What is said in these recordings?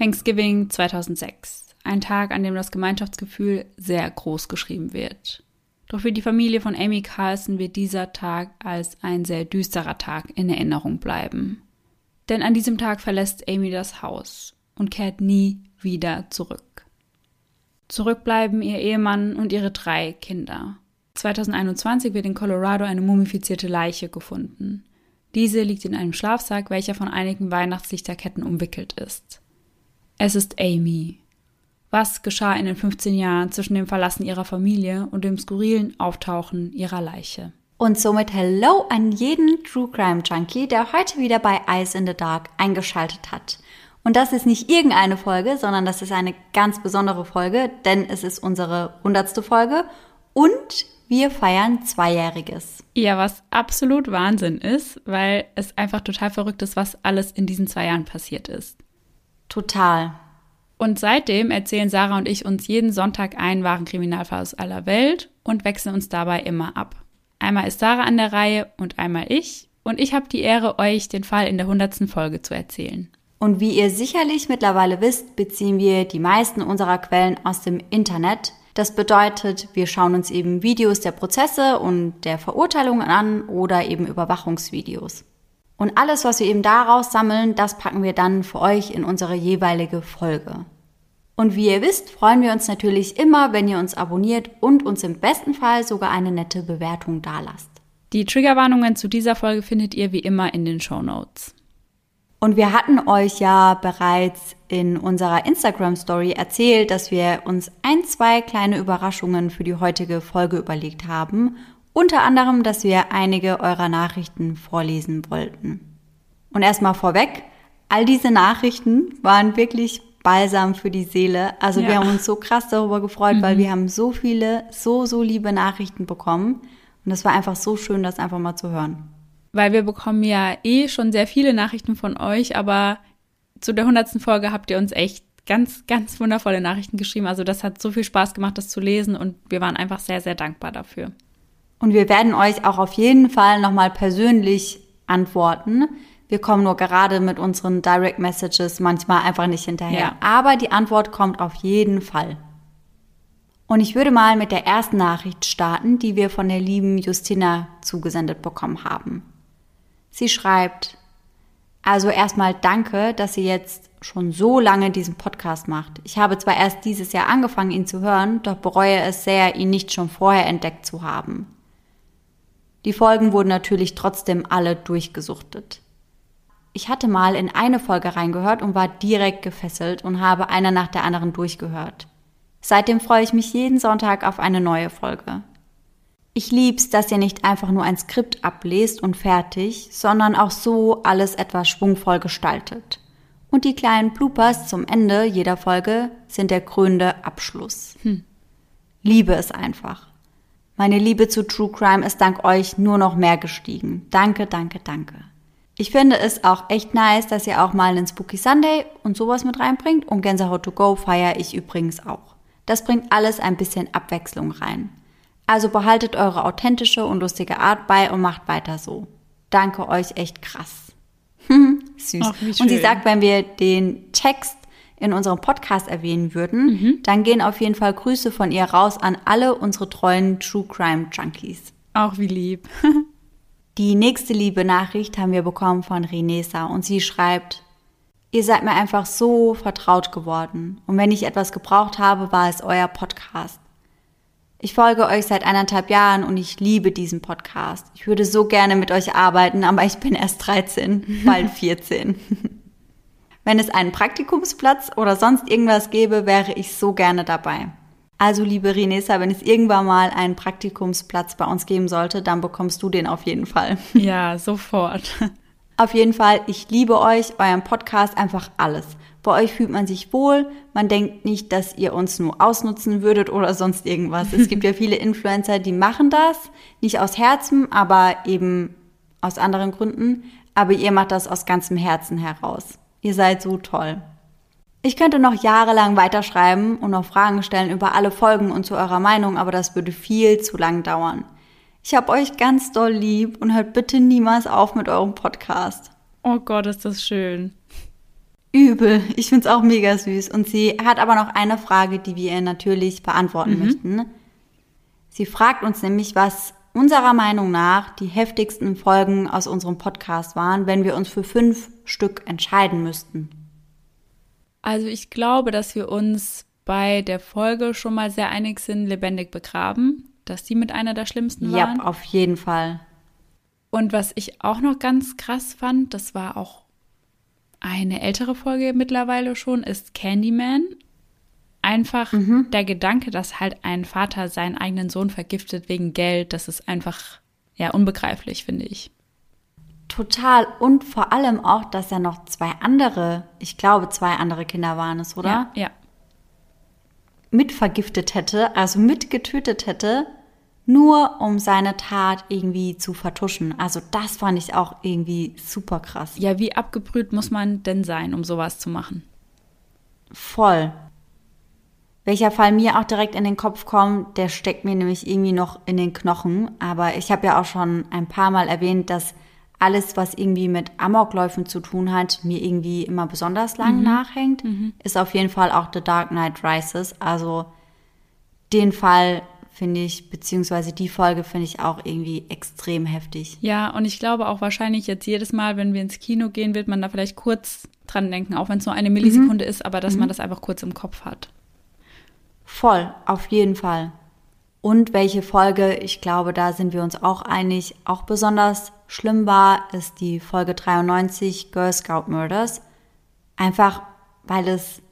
Thanksgiving 2006. Ein Tag, an dem das Gemeinschaftsgefühl sehr groß geschrieben wird. Doch für die Familie von Amy Carlson wird dieser Tag als ein sehr düsterer Tag in Erinnerung bleiben. Denn an diesem Tag verlässt Amy das Haus und kehrt nie wieder zurück. Zurückbleiben ihr Ehemann und ihre drei Kinder. 2021 wird in Colorado eine mumifizierte Leiche gefunden. Diese liegt in einem Schlafsack, welcher von einigen Weihnachtslichterketten umwickelt ist. Es ist Amy. Was geschah in den 15 Jahren zwischen dem Verlassen ihrer Familie und dem skurrilen Auftauchen ihrer Leiche? Und somit Hello an jeden True Crime Junkie, der heute wieder bei Eyes in the Dark eingeschaltet hat. Und das ist nicht irgendeine Folge, sondern das ist eine ganz besondere Folge, denn es ist unsere hundertste Folge und wir feiern Zweijähriges. Ja, was absolut Wahnsinn ist, weil es einfach total verrückt ist, was alles in diesen zwei Jahren passiert ist. Total. Und seitdem erzählen Sarah und ich uns jeden Sonntag einen wahren Kriminalfall aus aller Welt und wechseln uns dabei immer ab. Einmal ist Sarah an der Reihe und einmal ich. Und ich habe die Ehre, euch den Fall in der hundertsten Folge zu erzählen. Und wie ihr sicherlich mittlerweile wisst, beziehen wir die meisten unserer Quellen aus dem Internet. Das bedeutet, wir schauen uns eben Videos der Prozesse und der Verurteilungen an oder eben Überwachungsvideos. Und alles, was wir eben daraus sammeln, das packen wir dann für euch in unsere jeweilige Folge. Und wie ihr wisst, freuen wir uns natürlich immer, wenn ihr uns abonniert und uns im besten Fall sogar eine nette Bewertung dalasst. Die Triggerwarnungen zu dieser Folge findet ihr wie immer in den Show Notes. Und wir hatten euch ja bereits in unserer Instagram Story erzählt, dass wir uns ein, zwei kleine Überraschungen für die heutige Folge überlegt haben unter anderem, dass wir einige eurer Nachrichten vorlesen wollten. Und erstmal vorweg, all diese Nachrichten waren wirklich balsam für die Seele. Also ja. wir haben uns so krass darüber gefreut, mhm. weil wir haben so viele, so, so liebe Nachrichten bekommen. Und es war einfach so schön, das einfach mal zu hören. Weil wir bekommen ja eh schon sehr viele Nachrichten von euch, aber zu der hundertsten Folge habt ihr uns echt ganz, ganz wundervolle Nachrichten geschrieben. Also das hat so viel Spaß gemacht, das zu lesen und wir waren einfach sehr, sehr dankbar dafür. Und wir werden euch auch auf jeden Fall nochmal persönlich antworten. Wir kommen nur gerade mit unseren Direct Messages manchmal einfach nicht hinterher. Ja. Aber die Antwort kommt auf jeden Fall. Und ich würde mal mit der ersten Nachricht starten, die wir von der lieben Justina zugesendet bekommen haben. Sie schreibt, also erstmal danke, dass ihr jetzt schon so lange diesen Podcast macht. Ich habe zwar erst dieses Jahr angefangen, ihn zu hören, doch bereue es sehr, ihn nicht schon vorher entdeckt zu haben. Die Folgen wurden natürlich trotzdem alle durchgesuchtet. Ich hatte mal in eine Folge reingehört und war direkt gefesselt und habe eine nach der anderen durchgehört. Seitdem freue ich mich jeden Sonntag auf eine neue Folge. Ich lieb's, dass ihr nicht einfach nur ein Skript ablest und fertig, sondern auch so alles etwas schwungvoll gestaltet. Und die kleinen Bloopers zum Ende jeder Folge sind der krönende Abschluss. Hm. Liebe es einfach. Meine Liebe zu True Crime ist dank euch nur noch mehr gestiegen. Danke, danke, danke. Ich finde es auch echt nice, dass ihr auch mal einen Spooky Sunday und sowas mit reinbringt und Gänsehaut to go feiere ich übrigens auch. Das bringt alles ein bisschen Abwechslung rein. Also behaltet eure authentische und lustige Art bei und macht weiter so. Danke euch echt krass. Süß. Ach, und sie sagt, wenn wir den Text in unserem Podcast erwähnen würden, mhm. dann gehen auf jeden Fall Grüße von ihr raus an alle unsere treuen True Crime Junkies. Auch wie lieb. Die nächste liebe Nachricht haben wir bekommen von Renesa und sie schreibt, Ihr seid mir einfach so vertraut geworden und wenn ich etwas gebraucht habe, war es euer Podcast. Ich folge euch seit eineinhalb Jahren und ich liebe diesen Podcast. Ich würde so gerne mit euch arbeiten, aber ich bin erst 13, bald 14. Wenn es einen Praktikumsplatz oder sonst irgendwas gäbe, wäre ich so gerne dabei. Also, liebe Renesa, wenn es irgendwann mal einen Praktikumsplatz bei uns geben sollte, dann bekommst du den auf jeden Fall. Ja, sofort. Auf jeden Fall, ich liebe euch, euren Podcast, einfach alles. Bei euch fühlt man sich wohl, man denkt nicht, dass ihr uns nur ausnutzen würdet oder sonst irgendwas. Es gibt ja viele Influencer, die machen das, nicht aus Herzen, aber eben aus anderen Gründen. Aber ihr macht das aus ganzem Herzen heraus. Ihr seid so toll. Ich könnte noch jahrelang weiterschreiben und noch Fragen stellen über alle Folgen und zu eurer Meinung, aber das würde viel zu lang dauern. Ich hab euch ganz doll lieb und hört bitte niemals auf mit eurem Podcast. Oh Gott, ist das schön. Übel. Ich finde es auch mega süß. Und sie hat aber noch eine Frage, die wir ihr natürlich beantworten mhm. möchten. Sie fragt uns nämlich, was unserer Meinung nach die heftigsten Folgen aus unserem Podcast waren, wenn wir uns für fünf Stück entscheiden müssten. Also ich glaube, dass wir uns bei der Folge schon mal sehr einig sind, lebendig begraben, dass die mit einer der schlimmsten waren. Ja, auf jeden Fall. Und was ich auch noch ganz krass fand, das war auch eine ältere Folge mittlerweile schon, ist Candyman. Einfach mhm. der Gedanke, dass halt ein Vater seinen eigenen Sohn vergiftet wegen Geld, das ist einfach ja unbegreiflich, finde ich. Total. Und vor allem auch, dass er noch zwei andere, ich glaube, zwei andere Kinder waren es, oder? Ja. ja. Mitvergiftet hätte, also mitgetötet hätte, nur um seine Tat irgendwie zu vertuschen. Also das fand ich auch irgendwie super krass. Ja, wie abgebrüht muss man denn sein, um sowas zu machen? Voll. Welcher Fall mir auch direkt in den Kopf kommt, der steckt mir nämlich irgendwie noch in den Knochen. Aber ich habe ja auch schon ein paar Mal erwähnt, dass alles, was irgendwie mit Amokläufen zu tun hat, mir irgendwie immer besonders lang mhm. nachhängt, mhm. ist auf jeden Fall auch The Dark Knight Rises. Also den Fall finde ich, beziehungsweise die Folge finde ich auch irgendwie extrem heftig. Ja, und ich glaube auch wahrscheinlich jetzt jedes Mal, wenn wir ins Kino gehen, wird man da vielleicht kurz dran denken, auch wenn es nur eine Millisekunde mhm. ist, aber dass mhm. man das einfach kurz im Kopf hat. Voll, auf jeden Fall. Und welche Folge, ich glaube, da sind wir uns auch einig, auch besonders schlimm war, ist die Folge 93 Girl Scout Murders. Einfach, weil es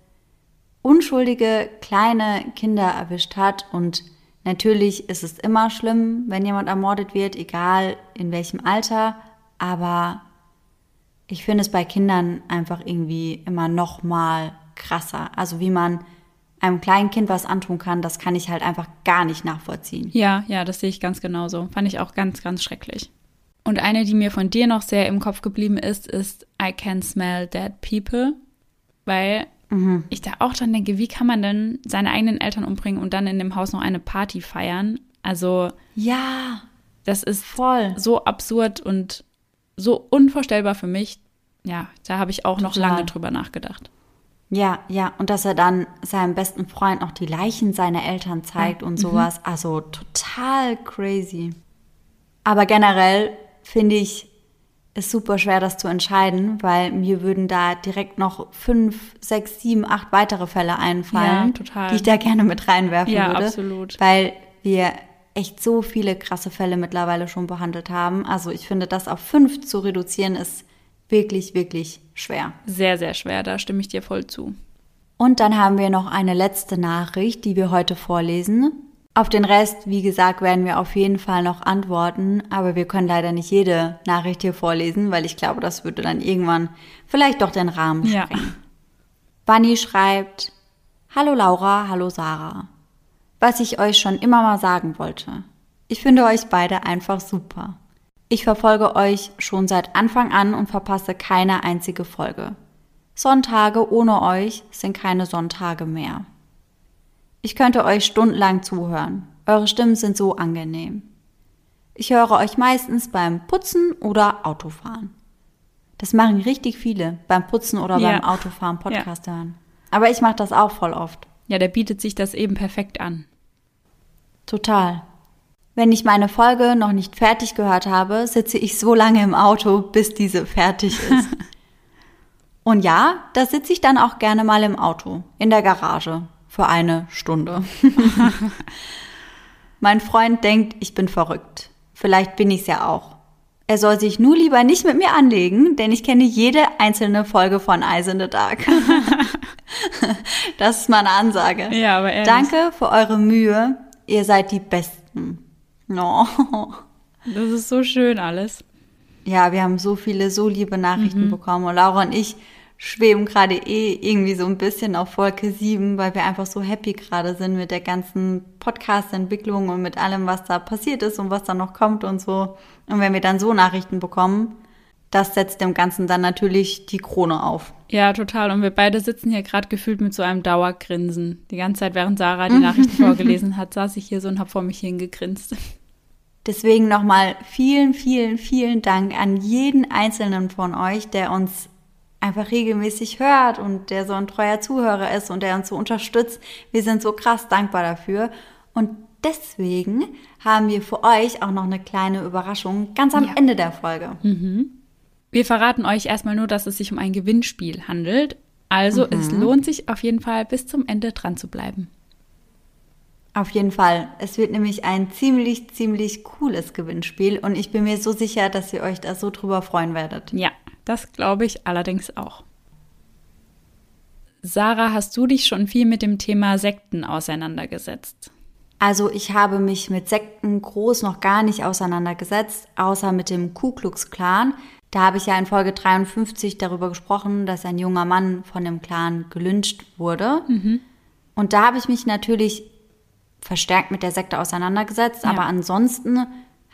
unschuldige kleine Kinder erwischt hat und Natürlich ist es immer schlimm, wenn jemand ermordet wird, egal in welchem Alter, aber ich finde es bei Kindern einfach irgendwie immer noch mal krasser. Also wie man einem kleinen Kind was antun kann, das kann ich halt einfach gar nicht nachvollziehen. Ja, ja, das sehe ich ganz genauso. Fand ich auch ganz, ganz schrecklich. Und eine, die mir von dir noch sehr im Kopf geblieben ist, ist I Can Smell Dead People, weil Mhm. Ich da auch dran denke, wie kann man denn seine eigenen Eltern umbringen und dann in dem Haus noch eine Party feiern? Also. Ja. Das ist voll so absurd und so unvorstellbar für mich. Ja, da habe ich auch Total. noch lange drüber nachgedacht. Ja, ja, und dass er dann seinem besten Freund noch die Leichen seiner Eltern zeigt ja. und mhm. sowas. Mhm. Also total crazy. Aber generell finde ich ist super schwer, das zu entscheiden, weil mir würden da direkt noch fünf, sechs, sieben, acht weitere Fälle einfallen, ja, die ich da gerne mit reinwerfen ja, würde. Absolut. Weil wir echt so viele krasse Fälle mittlerweile schon behandelt haben. Also ich finde, das auf fünf zu reduzieren, ist wirklich, wirklich schwer. Sehr, sehr schwer, da stimme ich dir voll zu. Und dann haben wir noch eine letzte Nachricht, die wir heute vorlesen. Auf den Rest, wie gesagt, werden wir auf jeden Fall noch antworten, aber wir können leider nicht jede Nachricht hier vorlesen, weil ich glaube, das würde dann irgendwann vielleicht doch den Rahmen sprengen. Ja. Bunny schreibt, Hallo Laura, hallo Sarah. Was ich euch schon immer mal sagen wollte. Ich finde euch beide einfach super. Ich verfolge euch schon seit Anfang an und verpasse keine einzige Folge. Sonntage ohne euch sind keine Sonntage mehr. Ich könnte euch stundenlang zuhören. Eure Stimmen sind so angenehm. Ich höre euch meistens beim Putzen oder Autofahren. Das machen richtig viele, beim Putzen oder ja. beim Autofahren Podcast ja. hören. Aber ich mache das auch voll oft. Ja, der bietet sich das eben perfekt an. Total. Wenn ich meine Folge noch nicht fertig gehört habe, sitze ich so lange im Auto, bis diese fertig ist. Und ja, da sitze ich dann auch gerne mal im Auto, in der Garage für eine Stunde. mein Freund denkt, ich bin verrückt. Vielleicht bin ich's ja auch. Er soll sich nur lieber nicht mit mir anlegen, denn ich kenne jede einzelne Folge von Eyes in the Dark. das ist meine Ansage. Ja, aber ehrlich. Danke für eure Mühe. Ihr seid die Besten. No. Das ist so schön alles. Ja, wir haben so viele, so liebe Nachrichten mhm. bekommen. Und Laura und ich schweben gerade eh irgendwie so ein bisschen auf Wolke 7, weil wir einfach so happy gerade sind mit der ganzen Podcast-Entwicklung und mit allem, was da passiert ist und was da noch kommt und so. Und wenn wir dann so Nachrichten bekommen, das setzt dem Ganzen dann natürlich die Krone auf. Ja, total. Und wir beide sitzen hier gerade gefühlt mit so einem Dauergrinsen. Die ganze Zeit, während Sarah die Nachrichten vorgelesen hat, saß ich hier so und habe vor mich hingegrinst. Deswegen nochmal vielen, vielen, vielen Dank an jeden einzelnen von euch, der uns einfach regelmäßig hört und der so ein treuer Zuhörer ist und der uns so unterstützt. Wir sind so krass dankbar dafür. Und deswegen haben wir für euch auch noch eine kleine Überraschung ganz am ja. Ende der Folge. Mhm. Wir verraten euch erstmal nur, dass es sich um ein Gewinnspiel handelt. Also mhm. es lohnt sich auf jeden Fall bis zum Ende dran zu bleiben. Auf jeden Fall. Es wird nämlich ein ziemlich, ziemlich cooles Gewinnspiel und ich bin mir so sicher, dass ihr euch da so drüber freuen werdet. Ja, das glaube ich allerdings auch. Sarah, hast du dich schon viel mit dem Thema Sekten auseinandergesetzt? Also ich habe mich mit Sekten groß noch gar nicht auseinandergesetzt, außer mit dem Ku Klux Klan. Da habe ich ja in Folge 53 darüber gesprochen, dass ein junger Mann von dem Clan gelünscht wurde. Mhm. Und da habe ich mich natürlich verstärkt mit der Sekte auseinandergesetzt, ja. aber ansonsten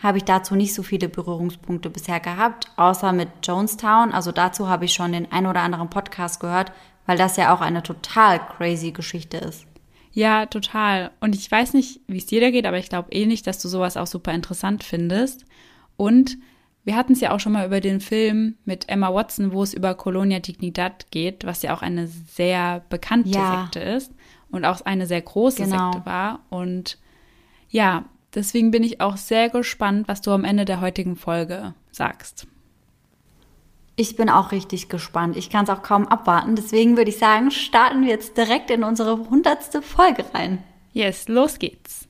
habe ich dazu nicht so viele Berührungspunkte bisher gehabt, außer mit Jonestown. Also dazu habe ich schon den ein oder anderen Podcast gehört, weil das ja auch eine total crazy Geschichte ist. Ja, total. Und ich weiß nicht, wie es dir da geht, aber ich glaube eh nicht, dass du sowas auch super interessant findest. Und wir hatten es ja auch schon mal über den Film mit Emma Watson, wo es über Colonia Dignidad geht, was ja auch eine sehr bekannte ja. Sekte ist und auch eine sehr große genau. Sekte war. Und ja, deswegen bin ich auch sehr gespannt, was du am Ende der heutigen Folge sagst. Ich bin auch richtig gespannt. Ich kann es auch kaum abwarten. Deswegen würde ich sagen, starten wir jetzt direkt in unsere hundertste Folge rein. Yes, los geht's.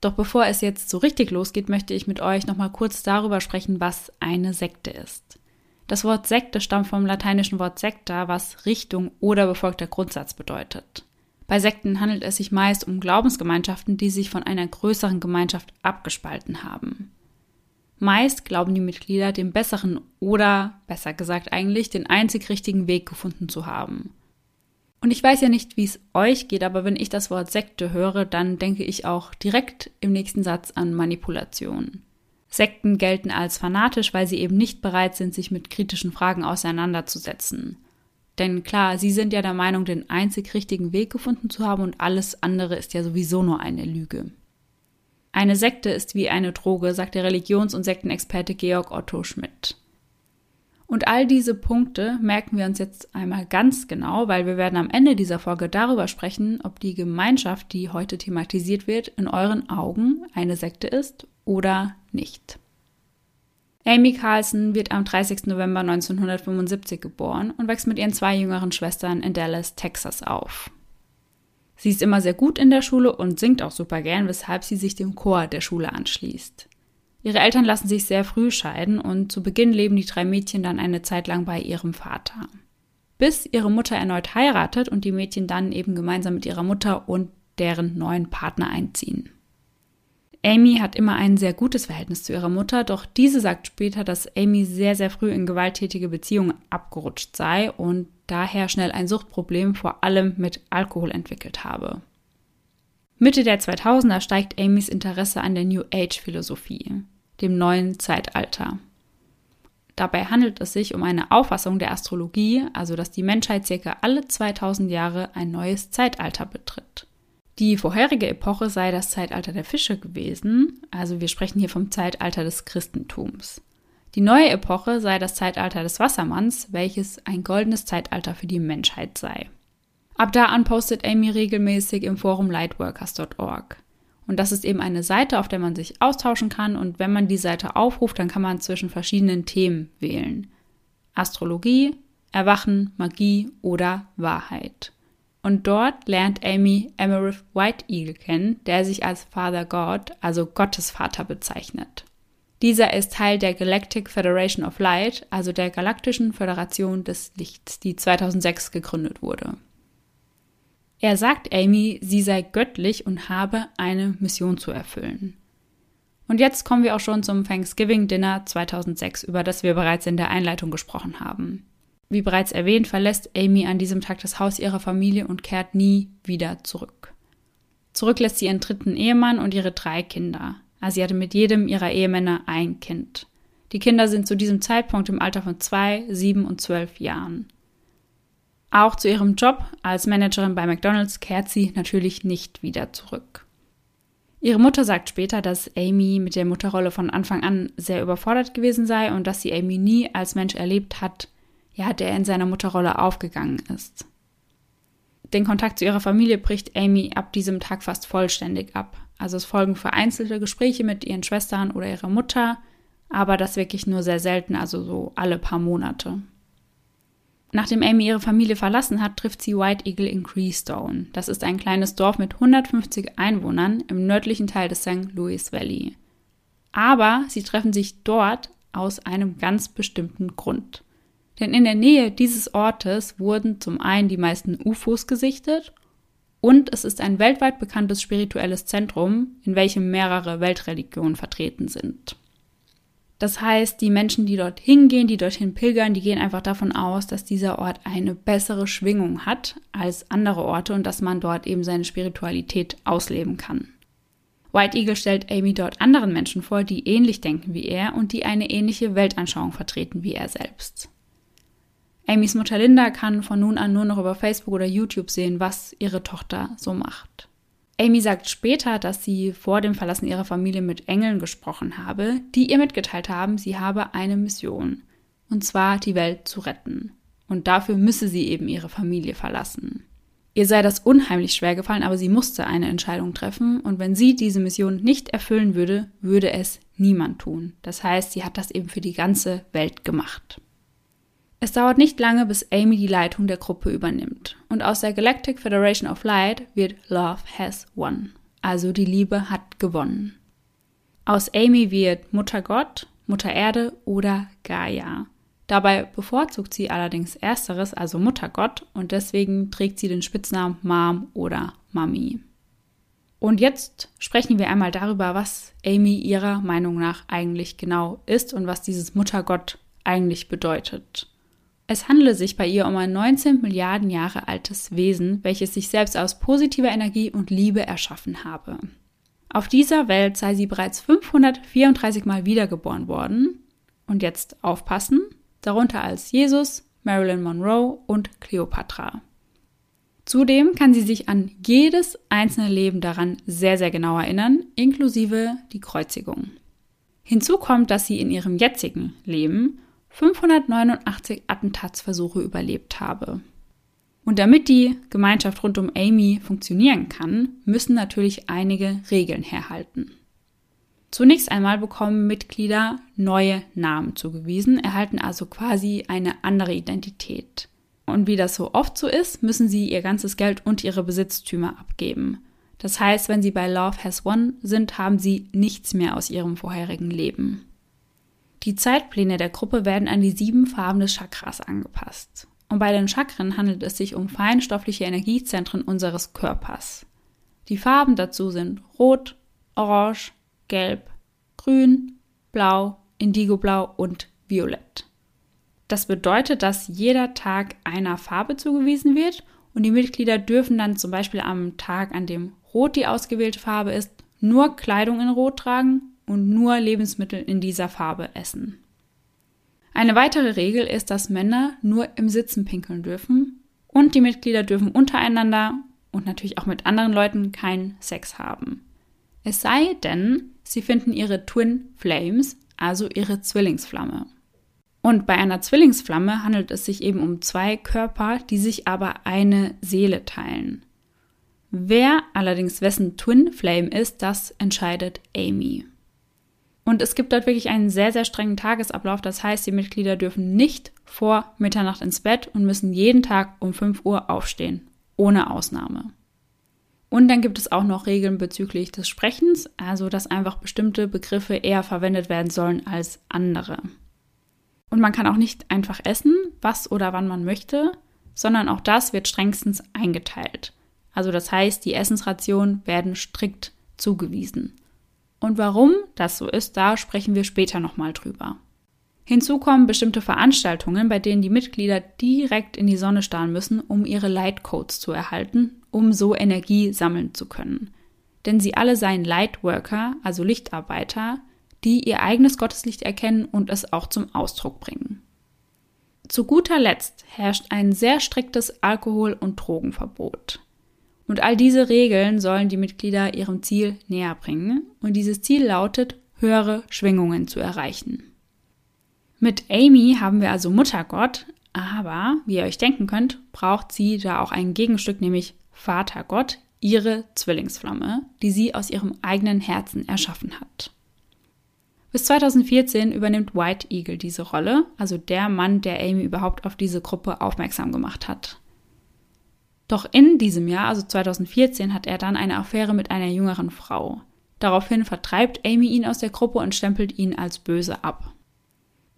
Doch bevor es jetzt so richtig losgeht, möchte ich mit euch nochmal kurz darüber sprechen, was eine Sekte ist. Das Wort Sekte stammt vom lateinischen Wort secta, was Richtung oder befolgter Grundsatz bedeutet. Bei Sekten handelt es sich meist um Glaubensgemeinschaften, die sich von einer größeren Gemeinschaft abgespalten haben. Meist glauben die Mitglieder, den besseren oder, besser gesagt eigentlich, den einzig richtigen Weg gefunden zu haben. Und ich weiß ja nicht, wie es euch geht, aber wenn ich das Wort Sekte höre, dann denke ich auch direkt im nächsten Satz an Manipulation. Sekten gelten als fanatisch, weil sie eben nicht bereit sind, sich mit kritischen Fragen auseinanderzusetzen. Denn klar, sie sind ja der Meinung, den einzig richtigen Weg gefunden zu haben und alles andere ist ja sowieso nur eine Lüge. Eine Sekte ist wie eine Droge, sagt der Religions- und Sektenexperte Georg Otto Schmidt. Und all diese Punkte merken wir uns jetzt einmal ganz genau, weil wir werden am Ende dieser Folge darüber sprechen, ob die Gemeinschaft, die heute thematisiert wird, in euren Augen eine Sekte ist oder nicht. Amy Carlson wird am 30. November 1975 geboren und wächst mit ihren zwei jüngeren Schwestern in Dallas, Texas auf. Sie ist immer sehr gut in der Schule und singt auch super gern, weshalb sie sich dem Chor der Schule anschließt. Ihre Eltern lassen sich sehr früh scheiden und zu Beginn leben die drei Mädchen dann eine Zeit lang bei ihrem Vater. Bis ihre Mutter erneut heiratet und die Mädchen dann eben gemeinsam mit ihrer Mutter und deren neuen Partner einziehen. Amy hat immer ein sehr gutes Verhältnis zu ihrer Mutter, doch diese sagt später, dass Amy sehr, sehr früh in gewalttätige Beziehungen abgerutscht sei und daher schnell ein Suchtproblem vor allem mit Alkohol entwickelt habe. Mitte der 2000er steigt Amys Interesse an der New Age-Philosophie, dem neuen Zeitalter. Dabei handelt es sich um eine Auffassung der Astrologie, also dass die Menschheit circa alle 2000 Jahre ein neues Zeitalter betritt. Die vorherige Epoche sei das Zeitalter der Fische gewesen, also wir sprechen hier vom Zeitalter des Christentums. Die neue Epoche sei das Zeitalter des Wassermanns, welches ein goldenes Zeitalter für die Menschheit sei. Ab da an postet Amy regelmäßig im Forum lightworkers.org. Und das ist eben eine Seite, auf der man sich austauschen kann und wenn man die Seite aufruft, dann kann man zwischen verschiedenen Themen wählen. Astrologie, Erwachen, Magie oder Wahrheit. Und dort lernt Amy Emerith White Eagle kennen, der sich als Father God, also Gottesvater, bezeichnet. Dieser ist Teil der Galactic Federation of Light, also der Galaktischen Föderation des Lichts, die 2006 gegründet wurde. Er sagt Amy, sie sei göttlich und habe eine Mission zu erfüllen. Und jetzt kommen wir auch schon zum Thanksgiving Dinner 2006, über das wir bereits in der Einleitung gesprochen haben. Wie bereits erwähnt, verlässt Amy an diesem Tag das Haus ihrer Familie und kehrt nie wieder zurück. Zurück lässt sie ihren dritten Ehemann und ihre drei Kinder. Also sie hatte mit jedem ihrer Ehemänner ein Kind. Die Kinder sind zu diesem Zeitpunkt im Alter von zwei, sieben und zwölf Jahren. Auch zu ihrem Job als Managerin bei McDonald's kehrt sie natürlich nicht wieder zurück. Ihre Mutter sagt später, dass Amy mit der Mutterrolle von Anfang an sehr überfordert gewesen sei und dass sie Amy nie als Mensch erlebt hat, ja, der in seiner Mutterrolle aufgegangen ist. Den Kontakt zu ihrer Familie bricht Amy ab diesem Tag fast vollständig ab. Also es folgen vereinzelte Gespräche mit ihren Schwestern oder ihrer Mutter, aber das wirklich nur sehr selten, also so alle paar Monate. Nachdem Amy ihre Familie verlassen hat, trifft sie White Eagle in Creestone. Das ist ein kleines Dorf mit 150 Einwohnern im nördlichen Teil des St. Louis Valley. Aber sie treffen sich dort aus einem ganz bestimmten Grund. Denn in der Nähe dieses Ortes wurden zum einen die meisten UFOs gesichtet und es ist ein weltweit bekanntes spirituelles Zentrum, in welchem mehrere Weltreligionen vertreten sind. Das heißt, die Menschen, die dorthin gehen, die dorthin pilgern, die gehen einfach davon aus, dass dieser Ort eine bessere Schwingung hat als andere Orte und dass man dort eben seine Spiritualität ausleben kann. White Eagle stellt Amy dort anderen Menschen vor, die ähnlich denken wie er und die eine ähnliche Weltanschauung vertreten wie er selbst. Amys Mutter Linda kann von nun an nur noch über Facebook oder YouTube sehen, was ihre Tochter so macht. Amy sagt später, dass sie vor dem Verlassen ihrer Familie mit Engeln gesprochen habe, die ihr mitgeteilt haben, sie habe eine Mission, und zwar die Welt zu retten. Und dafür müsse sie eben ihre Familie verlassen. Ihr sei das unheimlich schwer gefallen, aber sie musste eine Entscheidung treffen, und wenn sie diese Mission nicht erfüllen würde, würde es niemand tun. Das heißt, sie hat das eben für die ganze Welt gemacht. Es dauert nicht lange, bis Amy die Leitung der Gruppe übernimmt. Und aus der Galactic Federation of Light wird Love has won. Also die Liebe hat gewonnen. Aus Amy wird Mutter Gott, Mutter Erde oder Gaia. Dabei bevorzugt sie allerdings ersteres, also Mutter Gott, und deswegen trägt sie den Spitznamen Mom oder Mami. Und jetzt sprechen wir einmal darüber, was Amy ihrer Meinung nach eigentlich genau ist und was dieses Muttergott eigentlich bedeutet. Es handele sich bei ihr um ein 19 Milliarden Jahre altes Wesen, welches sich selbst aus positiver Energie und Liebe erschaffen habe. Auf dieser Welt sei sie bereits 534 Mal wiedergeboren worden. Und jetzt aufpassen, darunter als Jesus, Marilyn Monroe und Cleopatra. Zudem kann sie sich an jedes einzelne Leben daran sehr, sehr genau erinnern, inklusive die Kreuzigung. Hinzu kommt, dass sie in ihrem jetzigen Leben 589 Attentatsversuche überlebt habe. Und damit die Gemeinschaft rund um Amy funktionieren kann, müssen natürlich einige Regeln herhalten. Zunächst einmal bekommen Mitglieder neue Namen zugewiesen, erhalten also quasi eine andere Identität. Und wie das so oft so ist, müssen sie ihr ganzes Geld und ihre Besitztümer abgeben. Das heißt, wenn sie bei Love Has Won sind, haben sie nichts mehr aus ihrem vorherigen Leben. Die Zeitpläne der Gruppe werden an die sieben Farben des Chakras angepasst. Und bei den Chakren handelt es sich um feinstoffliche Energiezentren unseres Körpers. Die Farben dazu sind Rot, Orange, Gelb, Grün, Blau, Indigoblau und Violett. Das bedeutet, dass jeder Tag einer Farbe zugewiesen wird und die Mitglieder dürfen dann zum Beispiel am Tag, an dem Rot die ausgewählte Farbe ist, nur Kleidung in Rot tragen und nur Lebensmittel in dieser Farbe essen. Eine weitere Regel ist, dass Männer nur im Sitzen pinkeln dürfen und die Mitglieder dürfen untereinander und natürlich auch mit anderen Leuten keinen Sex haben. Es sei denn, sie finden ihre Twin Flames, also ihre Zwillingsflamme. Und bei einer Zwillingsflamme handelt es sich eben um zwei Körper, die sich aber eine Seele teilen. Wer allerdings wessen Twin Flame ist, das entscheidet Amy. Und es gibt dort wirklich einen sehr, sehr strengen Tagesablauf. Das heißt, die Mitglieder dürfen nicht vor Mitternacht ins Bett und müssen jeden Tag um 5 Uhr aufstehen. Ohne Ausnahme. Und dann gibt es auch noch Regeln bezüglich des Sprechens, also dass einfach bestimmte Begriffe eher verwendet werden sollen als andere. Und man kann auch nicht einfach essen, was oder wann man möchte, sondern auch das wird strengstens eingeteilt. Also das heißt, die Essensrationen werden strikt zugewiesen. Und warum das so ist, da sprechen wir später nochmal drüber. Hinzu kommen bestimmte Veranstaltungen, bei denen die Mitglieder direkt in die Sonne starren müssen, um ihre Lightcodes zu erhalten, um so Energie sammeln zu können. Denn sie alle seien Lightworker, also Lichtarbeiter, die ihr eigenes Gotteslicht erkennen und es auch zum Ausdruck bringen. Zu guter Letzt herrscht ein sehr striktes Alkohol- und Drogenverbot. Und all diese Regeln sollen die Mitglieder ihrem Ziel näher bringen. Und dieses Ziel lautet, höhere Schwingungen zu erreichen. Mit Amy haben wir also Muttergott, Aber, wie ihr euch denken könnt, braucht sie da auch ein Gegenstück, nämlich Vater Gott, ihre Zwillingsflamme, die sie aus ihrem eigenen Herzen erschaffen hat. Bis 2014 übernimmt White Eagle diese Rolle, also der Mann, der Amy überhaupt auf diese Gruppe aufmerksam gemacht hat. Doch in diesem Jahr, also 2014, hat er dann eine Affäre mit einer jüngeren Frau. Daraufhin vertreibt Amy ihn aus der Gruppe und stempelt ihn als böse ab.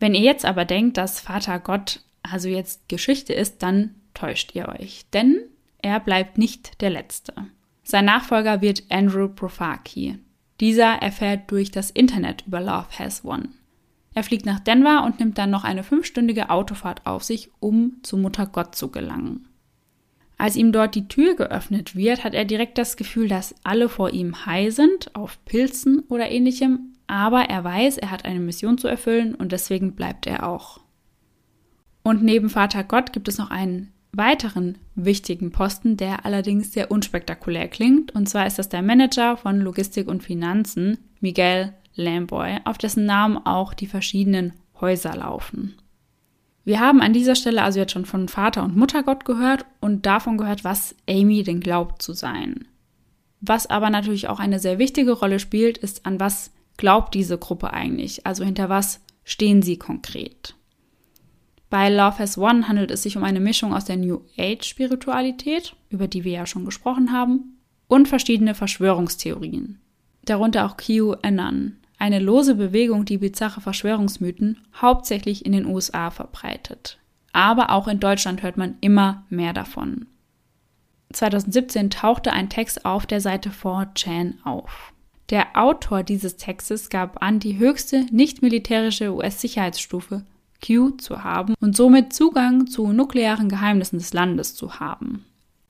Wenn ihr jetzt aber denkt, dass Vater Gott also jetzt Geschichte ist, dann täuscht ihr euch. Denn er bleibt nicht der Letzte. Sein Nachfolger wird Andrew Profaki. Dieser erfährt durch das Internet über Love Has Won. Er fliegt nach Denver und nimmt dann noch eine fünfstündige Autofahrt auf sich, um zu Mutter Gott zu gelangen. Als ihm dort die Tür geöffnet wird, hat er direkt das Gefühl, dass alle vor ihm high sind, auf Pilzen oder ähnlichem, aber er weiß, er hat eine Mission zu erfüllen und deswegen bleibt er auch. Und neben Vater Gott gibt es noch einen weiteren wichtigen Posten, der allerdings sehr unspektakulär klingt. Und zwar ist das der Manager von Logistik und Finanzen, Miguel Lamboy, auf dessen Namen auch die verschiedenen Häuser laufen. Wir haben an dieser Stelle also jetzt schon von Vater und Muttergott gehört und davon gehört, was Amy denn glaubt zu sein. Was aber natürlich auch eine sehr wichtige Rolle spielt, ist, an was glaubt diese Gruppe eigentlich? Also hinter was stehen sie konkret? Bei Love Has One handelt es sich um eine Mischung aus der New Age-Spiritualität, über die wir ja schon gesprochen haben, und verschiedene Verschwörungstheorien. Darunter auch QAnon, eine lose Bewegung, die bizarre Verschwörungsmythen hauptsächlich in den USA verbreitet. Aber auch in Deutschland hört man immer mehr davon. 2017 tauchte ein Text auf der Seite 4chan auf. Der Autor dieses Textes gab an, die höchste nicht militärische US-Sicherheitsstufe Q zu haben und somit Zugang zu nuklearen Geheimnissen des Landes zu haben.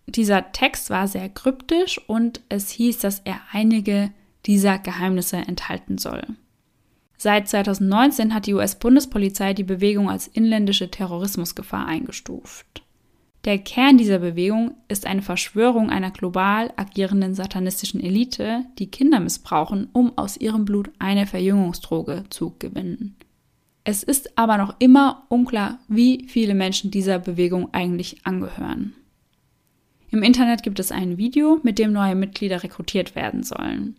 Dieser Text war sehr kryptisch und es hieß, dass er einige dieser Geheimnisse enthalten soll. Seit 2019 hat die US-Bundespolizei die Bewegung als inländische Terrorismusgefahr eingestuft. Der Kern dieser Bewegung ist eine Verschwörung einer global agierenden satanistischen Elite, die Kinder missbrauchen, um aus ihrem Blut eine Verjüngungsdroge zu gewinnen. Es ist aber noch immer unklar, wie viele Menschen dieser Bewegung eigentlich angehören. Im Internet gibt es ein Video, mit dem neue Mitglieder rekrutiert werden sollen.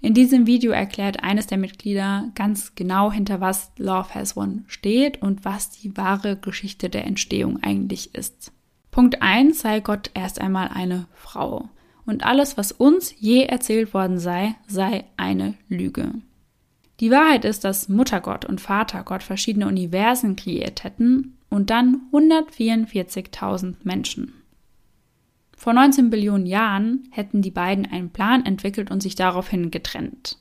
In diesem Video erklärt eines der Mitglieder ganz genau, hinter was Love Has One steht und was die wahre Geschichte der Entstehung eigentlich ist. Punkt 1 sei Gott erst einmal eine Frau. Und alles, was uns je erzählt worden sei, sei eine Lüge. Die Wahrheit ist, dass Muttergott und Vatergott verschiedene Universen kreiert hätten und dann 144.000 Menschen. Vor 19 Billionen Jahren hätten die beiden einen Plan entwickelt und sich daraufhin getrennt.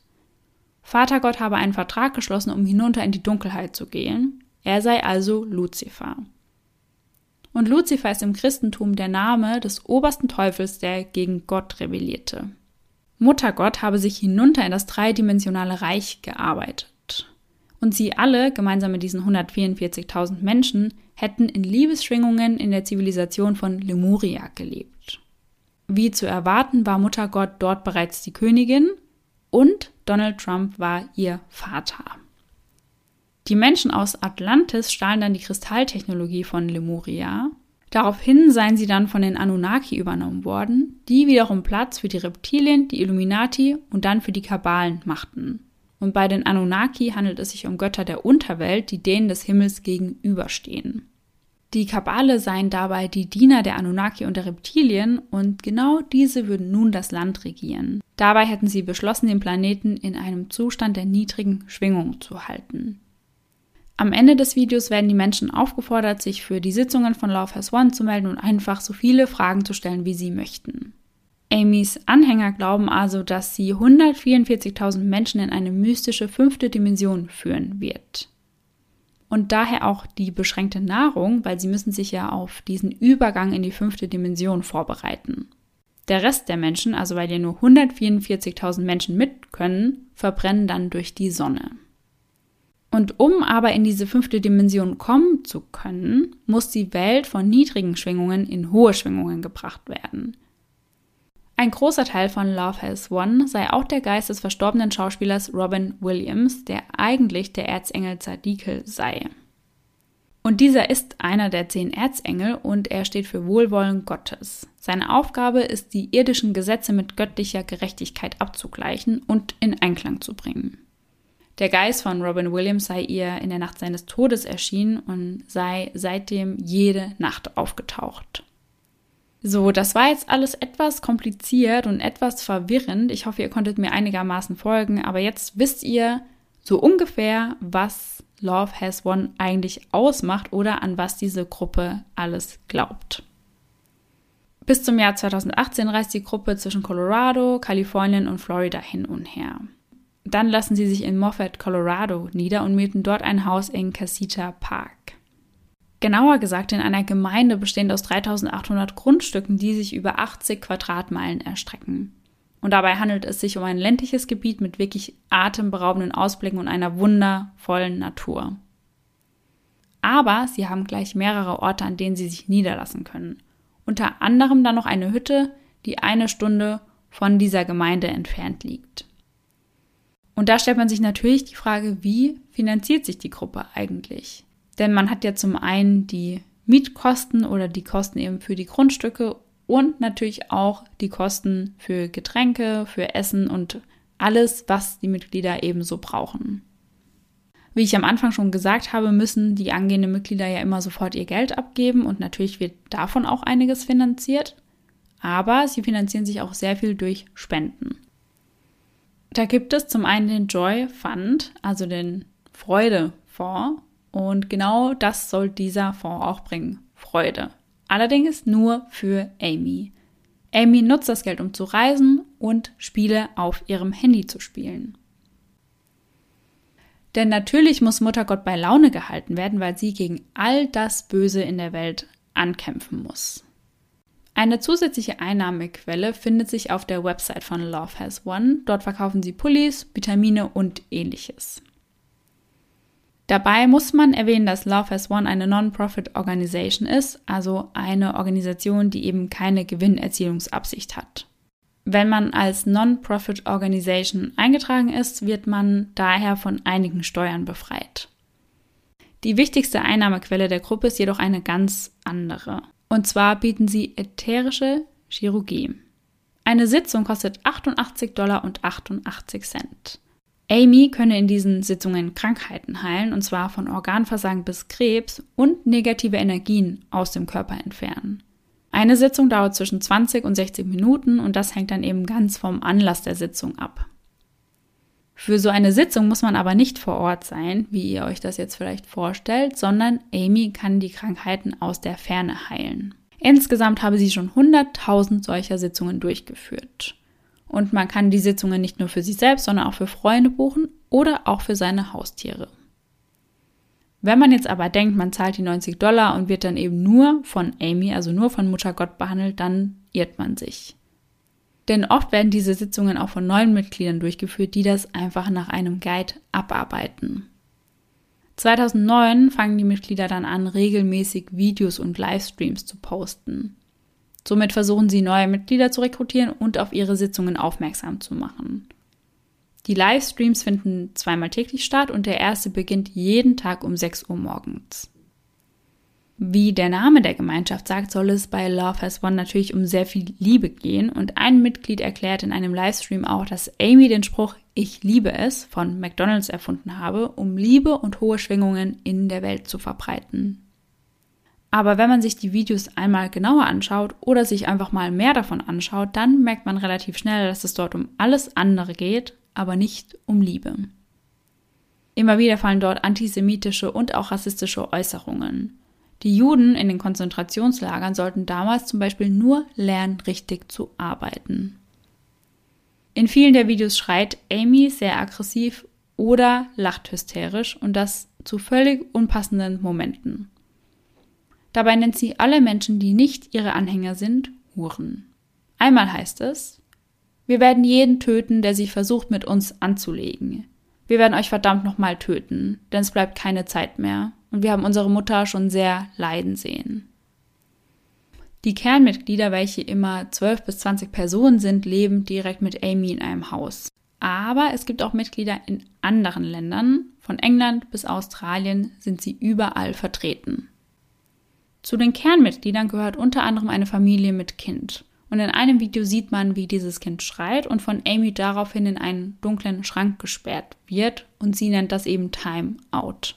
Vatergott habe einen Vertrag geschlossen, um hinunter in die Dunkelheit zu gehen. Er sei also Luzifer. Und Luzifer ist im Christentum der Name des obersten Teufels, der gegen Gott rebellierte. Muttergott habe sich hinunter in das dreidimensionale Reich gearbeitet. Und sie alle, gemeinsam mit diesen 144.000 Menschen, hätten in Liebesschwingungen in der Zivilisation von Lemuria gelebt. Wie zu erwarten, war Muttergott dort bereits die Königin und Donald Trump war ihr Vater. Die Menschen aus Atlantis stahlen dann die Kristalltechnologie von Lemuria Daraufhin seien sie dann von den Anunnaki übernommen worden, die wiederum Platz für die Reptilien, die Illuminati und dann für die Kabalen machten. Und bei den Anunnaki handelt es sich um Götter der Unterwelt, die denen des Himmels gegenüberstehen. Die Kabale seien dabei die Diener der Anunnaki und der Reptilien und genau diese würden nun das Land regieren. Dabei hätten sie beschlossen, den Planeten in einem Zustand der niedrigen Schwingung zu halten. Am Ende des Videos werden die Menschen aufgefordert, sich für die Sitzungen von Love Has One zu melden und einfach so viele Fragen zu stellen, wie sie möchten. Amys Anhänger glauben also, dass sie 144.000 Menschen in eine mystische fünfte Dimension führen wird. Und daher auch die beschränkte Nahrung, weil sie müssen sich ja auf diesen Übergang in die fünfte Dimension vorbereiten. Der Rest der Menschen, also weil ja nur 144.000 Menschen mit können, verbrennen dann durch die Sonne. Und um aber in diese fünfte Dimension kommen zu können, muss die Welt von niedrigen Schwingungen in hohe Schwingungen gebracht werden. Ein großer Teil von Love Has Won sei auch der Geist des verstorbenen Schauspielers Robin Williams, der eigentlich der Erzengel Zadikel sei. Und dieser ist einer der zehn Erzengel und er steht für Wohlwollen Gottes. Seine Aufgabe ist, die irdischen Gesetze mit göttlicher Gerechtigkeit abzugleichen und in Einklang zu bringen. Der Geist von Robin Williams sei ihr in der Nacht seines Todes erschienen und sei seitdem jede Nacht aufgetaucht. So, das war jetzt alles etwas kompliziert und etwas verwirrend. Ich hoffe, ihr konntet mir einigermaßen folgen, aber jetzt wisst ihr so ungefähr, was Love Has One eigentlich ausmacht oder an was diese Gruppe alles glaubt. Bis zum Jahr 2018 reist die Gruppe zwischen Colorado, Kalifornien und Florida hin und her. Dann lassen sie sich in Moffat, Colorado nieder und mieten dort ein Haus in Casita Park. Genauer gesagt in einer Gemeinde bestehend aus 3800 Grundstücken, die sich über 80 Quadratmeilen erstrecken. Und dabei handelt es sich um ein ländliches Gebiet mit wirklich atemberaubenden Ausblicken und einer wundervollen Natur. Aber sie haben gleich mehrere Orte, an denen sie sich niederlassen können. Unter anderem dann noch eine Hütte, die eine Stunde von dieser Gemeinde entfernt liegt. Und da stellt man sich natürlich die Frage, wie finanziert sich die Gruppe eigentlich? Denn man hat ja zum einen die Mietkosten oder die Kosten eben für die Grundstücke und natürlich auch die Kosten für Getränke, für Essen und alles, was die Mitglieder ebenso brauchen. Wie ich am Anfang schon gesagt habe, müssen die angehenden Mitglieder ja immer sofort ihr Geld abgeben und natürlich wird davon auch einiges finanziert, aber sie finanzieren sich auch sehr viel durch Spenden. Da gibt es zum einen den Joy Fund, also den Freudefonds und genau das soll dieser Fonds auch bringen, Freude. Allerdings nur für Amy. Amy nutzt das Geld, um zu reisen und Spiele auf ihrem Handy zu spielen. Denn natürlich muss Muttergott bei Laune gehalten werden, weil sie gegen all das Böse in der Welt ankämpfen muss. Eine zusätzliche Einnahmequelle findet sich auf der Website von Love Has One. Dort verkaufen sie Pullis, Vitamine und ähnliches. Dabei muss man erwähnen, dass Love Has One eine Non-Profit Organisation ist, also eine Organisation, die eben keine Gewinnerzielungsabsicht hat. Wenn man als Non-Profit Organisation eingetragen ist, wird man daher von einigen Steuern befreit. Die wichtigste Einnahmequelle der Gruppe ist jedoch eine ganz andere. Und zwar bieten sie ätherische Chirurgie. Eine Sitzung kostet 88 Dollar und 88 Cent. Amy könne in diesen Sitzungen Krankheiten heilen, und zwar von Organversagen bis Krebs und negative Energien aus dem Körper entfernen. Eine Sitzung dauert zwischen 20 und 60 Minuten und das hängt dann eben ganz vom Anlass der Sitzung ab. Für so eine Sitzung muss man aber nicht vor Ort sein, wie ihr euch das jetzt vielleicht vorstellt, sondern Amy kann die Krankheiten aus der Ferne heilen. Insgesamt habe sie schon 100.000 solcher Sitzungen durchgeführt. Und man kann die Sitzungen nicht nur für sich selbst, sondern auch für Freunde buchen oder auch für seine Haustiere. Wenn man jetzt aber denkt, man zahlt die 90 Dollar und wird dann eben nur von Amy, also nur von Mutter Gott behandelt, dann irrt man sich. Denn oft werden diese Sitzungen auch von neuen Mitgliedern durchgeführt, die das einfach nach einem Guide abarbeiten. 2009 fangen die Mitglieder dann an, regelmäßig Videos und Livestreams zu posten. Somit versuchen sie neue Mitglieder zu rekrutieren und auf ihre Sitzungen aufmerksam zu machen. Die Livestreams finden zweimal täglich statt und der erste beginnt jeden Tag um 6 Uhr morgens. Wie der Name der Gemeinschaft sagt, soll es bei Love Has One natürlich um sehr viel Liebe gehen und ein Mitglied erklärt in einem Livestream auch, dass Amy den Spruch Ich liebe es von McDonald's erfunden habe, um Liebe und hohe Schwingungen in der Welt zu verbreiten. Aber wenn man sich die Videos einmal genauer anschaut oder sich einfach mal mehr davon anschaut, dann merkt man relativ schnell, dass es dort um alles andere geht, aber nicht um Liebe. Immer wieder fallen dort antisemitische und auch rassistische Äußerungen. Die Juden in den Konzentrationslagern sollten damals zum Beispiel nur lernen, richtig zu arbeiten. In vielen der Videos schreit Amy sehr aggressiv oder lacht hysterisch und das zu völlig unpassenden Momenten. Dabei nennt sie alle Menschen, die nicht ihre Anhänger sind, Huren. Einmal heißt es, wir werden jeden töten, der sich versucht, mit uns anzulegen. Wir werden euch verdammt nochmal töten, denn es bleibt keine Zeit mehr und wir haben unsere Mutter schon sehr leiden sehen. Die Kernmitglieder, welche immer 12 bis 20 Personen sind, leben direkt mit Amy in einem Haus. Aber es gibt auch Mitglieder in anderen Ländern, Von England bis Australien sind sie überall vertreten. Zu den Kernmitgliedern gehört unter anderem eine Familie mit Kind. Und in einem Video sieht man, wie dieses Kind schreit und von Amy daraufhin in einen dunklen Schrank gesperrt wird und sie nennt das eben Time Out.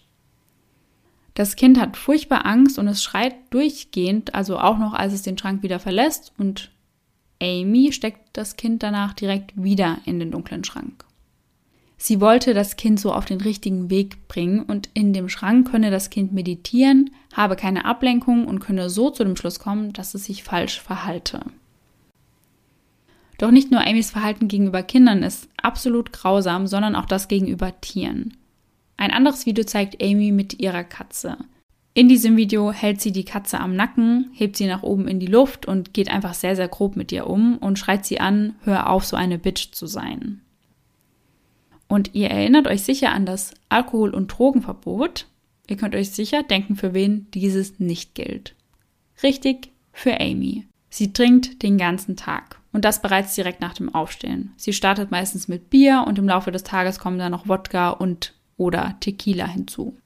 Das Kind hat furchtbar Angst und es schreit durchgehend, also auch noch, als es den Schrank wieder verlässt und Amy steckt das Kind danach direkt wieder in den dunklen Schrank. Sie wollte das Kind so auf den richtigen Weg bringen und in dem Schrank könne das Kind meditieren, habe keine Ablenkung und könne so zu dem Schluss kommen, dass es sich falsch verhalte. Doch nicht nur Amys Verhalten gegenüber Kindern ist absolut grausam, sondern auch das gegenüber Tieren. Ein anderes Video zeigt Amy mit ihrer Katze. In diesem Video hält sie die Katze am Nacken, hebt sie nach oben in die Luft und geht einfach sehr, sehr grob mit ihr um und schreit sie an, hör auf, so eine Bitch zu sein. Und ihr erinnert euch sicher an das Alkohol- und Drogenverbot. Ihr könnt euch sicher denken, für wen dieses nicht gilt. Richtig, für Amy. Sie trinkt den ganzen Tag. Und das bereits direkt nach dem Aufstehen. Sie startet meistens mit Bier und im Laufe des Tages kommen dann noch Wodka und oder Tequila hinzu.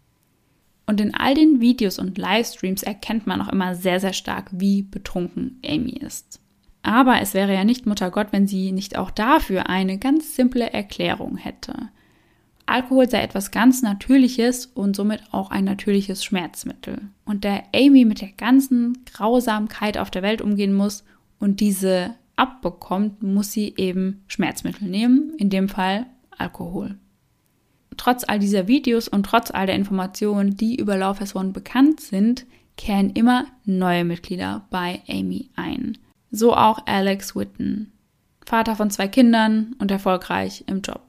Und in all den Videos und Livestreams erkennt man auch immer sehr, sehr stark, wie betrunken Amy ist. Aber es wäre ja nicht Mutter Gott, wenn sie nicht auch dafür eine ganz simple Erklärung hätte. Alkohol sei etwas ganz Natürliches und somit auch ein natürliches Schmerzmittel. Und der Amy mit der ganzen Grausamkeit auf der Welt umgehen muss und diese abbekommt, muss sie eben Schmerzmittel nehmen, in dem Fall Alkohol. Trotz all dieser Videos und trotz all der Informationen, die über Love Has One bekannt sind, kehren immer neue Mitglieder bei Amy ein. So auch Alex Whitten, Vater von zwei Kindern und erfolgreich im Job.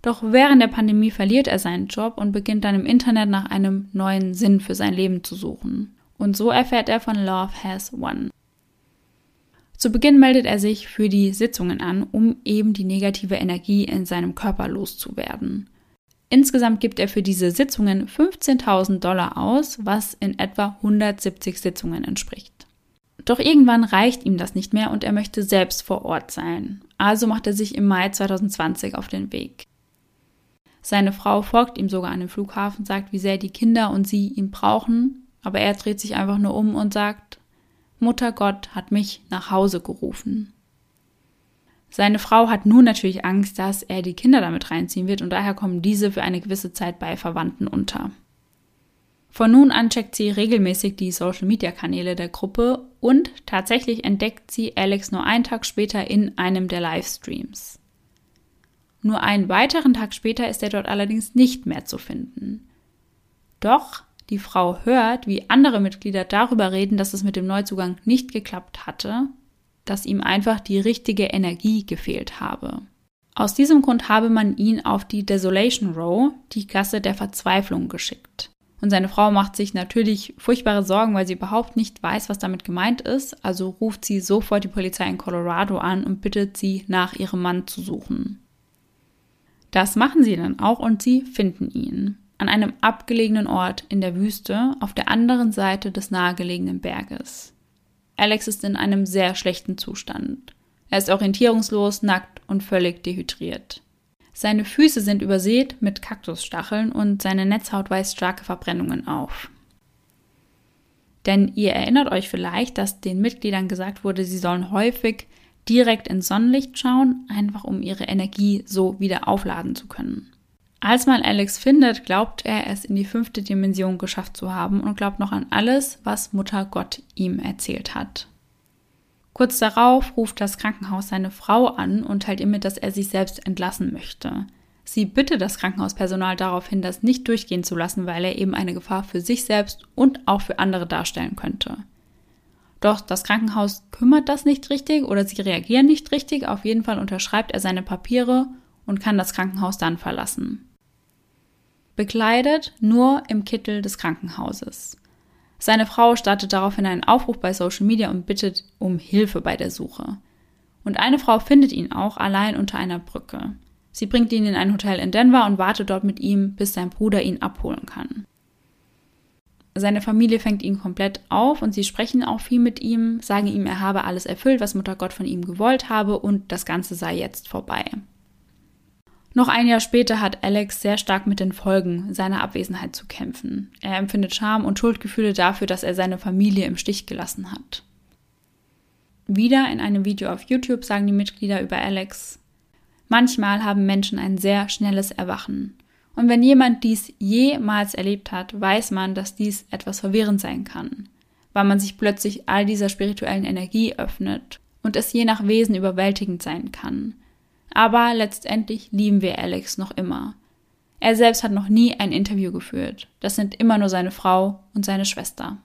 Doch während der Pandemie verliert er seinen Job und beginnt dann im Internet nach einem neuen Sinn für sein Leben zu suchen. Und so erfährt er von Love Has One. Zu Beginn meldet er sich für die Sitzungen an, um eben die negative Energie in seinem Körper loszuwerden. Insgesamt gibt er für diese Sitzungen 15.000 Dollar aus, was in etwa 170 Sitzungen entspricht. Doch irgendwann reicht ihm das nicht mehr und er möchte selbst vor Ort sein. Also macht er sich im Mai 2020 auf den Weg. Seine Frau folgt ihm sogar an den Flughafen, sagt, wie sehr die Kinder und sie ihn brauchen, aber er dreht sich einfach nur um und sagt, Mutter Gott hat mich nach Hause gerufen. Seine Frau hat nun natürlich Angst, dass er die Kinder damit reinziehen wird und daher kommen diese für eine gewisse Zeit bei Verwandten unter. Von nun an checkt sie regelmäßig die Social-Media-Kanäle der Gruppe und tatsächlich entdeckt sie Alex nur einen Tag später in einem der Livestreams. Nur einen weiteren Tag später ist er dort allerdings nicht mehr zu finden. Doch die Frau hört, wie andere Mitglieder darüber reden, dass es mit dem Neuzugang nicht geklappt hatte, dass ihm einfach die richtige Energie gefehlt habe. Aus diesem Grund habe man ihn auf die Desolation Row, die Gasse der Verzweiflung, geschickt. Und seine Frau macht sich natürlich furchtbare Sorgen, weil sie überhaupt nicht weiß, was damit gemeint ist. Also ruft sie sofort die Polizei in Colorado an und bittet sie, nach ihrem Mann zu suchen. Das machen sie dann auch und sie finden ihn. An einem abgelegenen Ort in der Wüste auf der anderen Seite des nahegelegenen Berges. Alex ist in einem sehr schlechten Zustand. Er ist orientierungslos, nackt und völlig dehydriert. Seine Füße sind übersät mit Kaktusstacheln und seine Netzhaut weist starke Verbrennungen auf. Denn ihr erinnert euch vielleicht, dass den Mitgliedern gesagt wurde, sie sollen häufig direkt ins Sonnenlicht schauen, einfach um ihre Energie so wieder aufladen zu können. Als man Alex findet, glaubt er, es in die fünfte Dimension geschafft zu haben und glaubt noch an alles, was Mutter Gott ihm erzählt hat. Kurz darauf ruft das Krankenhaus seine Frau an und teilt ihr mit, dass er sich selbst entlassen möchte. Sie bittet das Krankenhauspersonal daraufhin, das nicht durchgehen zu lassen, weil er eben eine Gefahr für sich selbst und auch für andere darstellen könnte. Doch das Krankenhaus kümmert das nicht richtig oder sie reagieren nicht richtig. Auf jeden Fall unterschreibt er seine Papiere und kann das Krankenhaus dann verlassen. Bekleidet nur im Kittel des Krankenhauses. Seine Frau startet daraufhin einen Aufruf bei Social Media und bittet um Hilfe bei der Suche. Und eine Frau findet ihn auch allein unter einer Brücke. Sie bringt ihn in ein Hotel in Denver und wartet dort mit ihm, bis sein Bruder ihn abholen kann. Seine Familie fängt ihn komplett auf und sie sprechen auch viel mit ihm, sagen ihm, er habe alles erfüllt, was Mutter Gott von ihm gewollt habe und das Ganze sei jetzt vorbei. Noch ein Jahr später hat Alex sehr stark mit den Folgen seiner Abwesenheit zu kämpfen. Er empfindet Scham und Schuldgefühle dafür, dass er seine Familie im Stich gelassen hat. Wieder in einem Video auf YouTube sagen die Mitglieder über Alex, manchmal haben Menschen ein sehr schnelles Erwachen. Und wenn jemand dies jemals erlebt hat, weiß man, dass dies etwas verwirrend sein kann, weil man sich plötzlich all dieser spirituellen Energie öffnet und es je nach Wesen überwältigend sein kann. Aber letztendlich lieben wir Alex noch immer. Er selbst hat noch nie ein Interview geführt. Das sind immer nur seine Frau und seine Schwester.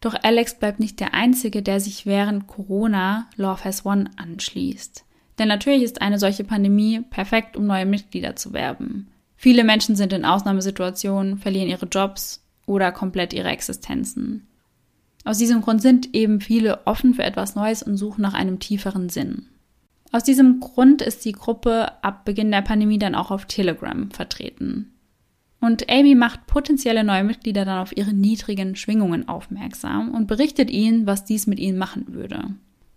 Doch Alex bleibt nicht der Einzige, der sich während Corona Love Has One anschließt. Denn natürlich ist eine solche Pandemie perfekt, um neue Mitglieder zu werben. Viele Menschen sind in Ausnahmesituationen, verlieren ihre Jobs oder komplett ihre Existenzen. Aus diesem Grund sind eben viele offen für etwas Neues und suchen nach einem tieferen Sinn. Aus diesem Grund ist die Gruppe ab Beginn der Pandemie dann auch auf Telegram vertreten. Und Amy macht potenzielle neue Mitglieder dann auf ihre niedrigen Schwingungen aufmerksam und berichtet ihnen, was dies mit ihnen machen würde.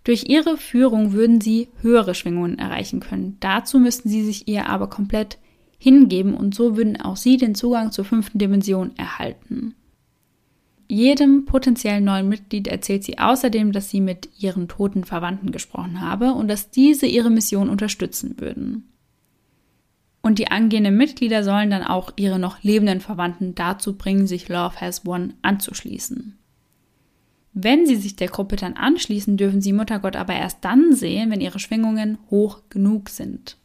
Durch ihre Führung würden sie höhere Schwingungen erreichen können. Dazu müssten sie sich ihr aber komplett hingeben und so würden auch sie den Zugang zur fünften Dimension erhalten. Jedem potenziellen neuen Mitglied erzählt sie außerdem, dass sie mit ihren toten Verwandten gesprochen habe und dass diese ihre Mission unterstützen würden. Und die angehenden Mitglieder sollen dann auch ihre noch lebenden Verwandten dazu bringen, sich Love Has One anzuschließen. Wenn sie sich der Gruppe dann anschließen, dürfen sie Muttergott aber erst dann sehen, wenn ihre Schwingungen hoch genug sind.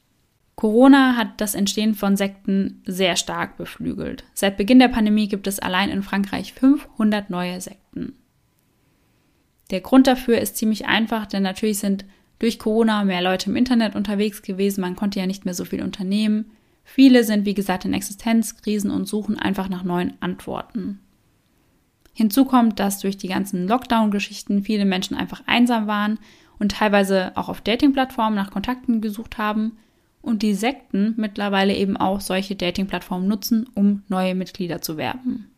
Corona hat das Entstehen von Sekten sehr stark beflügelt. Seit Beginn der Pandemie gibt es allein in Frankreich 500 neue Sekten. Der Grund dafür ist ziemlich einfach, denn natürlich sind durch Corona mehr Leute im Internet unterwegs gewesen, man konnte ja nicht mehr so viel unternehmen. Viele sind, wie gesagt, in Existenzkrisen und suchen einfach nach neuen Antworten. Hinzu kommt, dass durch die ganzen Lockdown-Geschichten viele Menschen einfach einsam waren und teilweise auch auf Dating-Plattformen nach Kontakten gesucht haben und die Sekten mittlerweile eben auch solche Dating-Plattformen nutzen, um neue Mitglieder zu werben.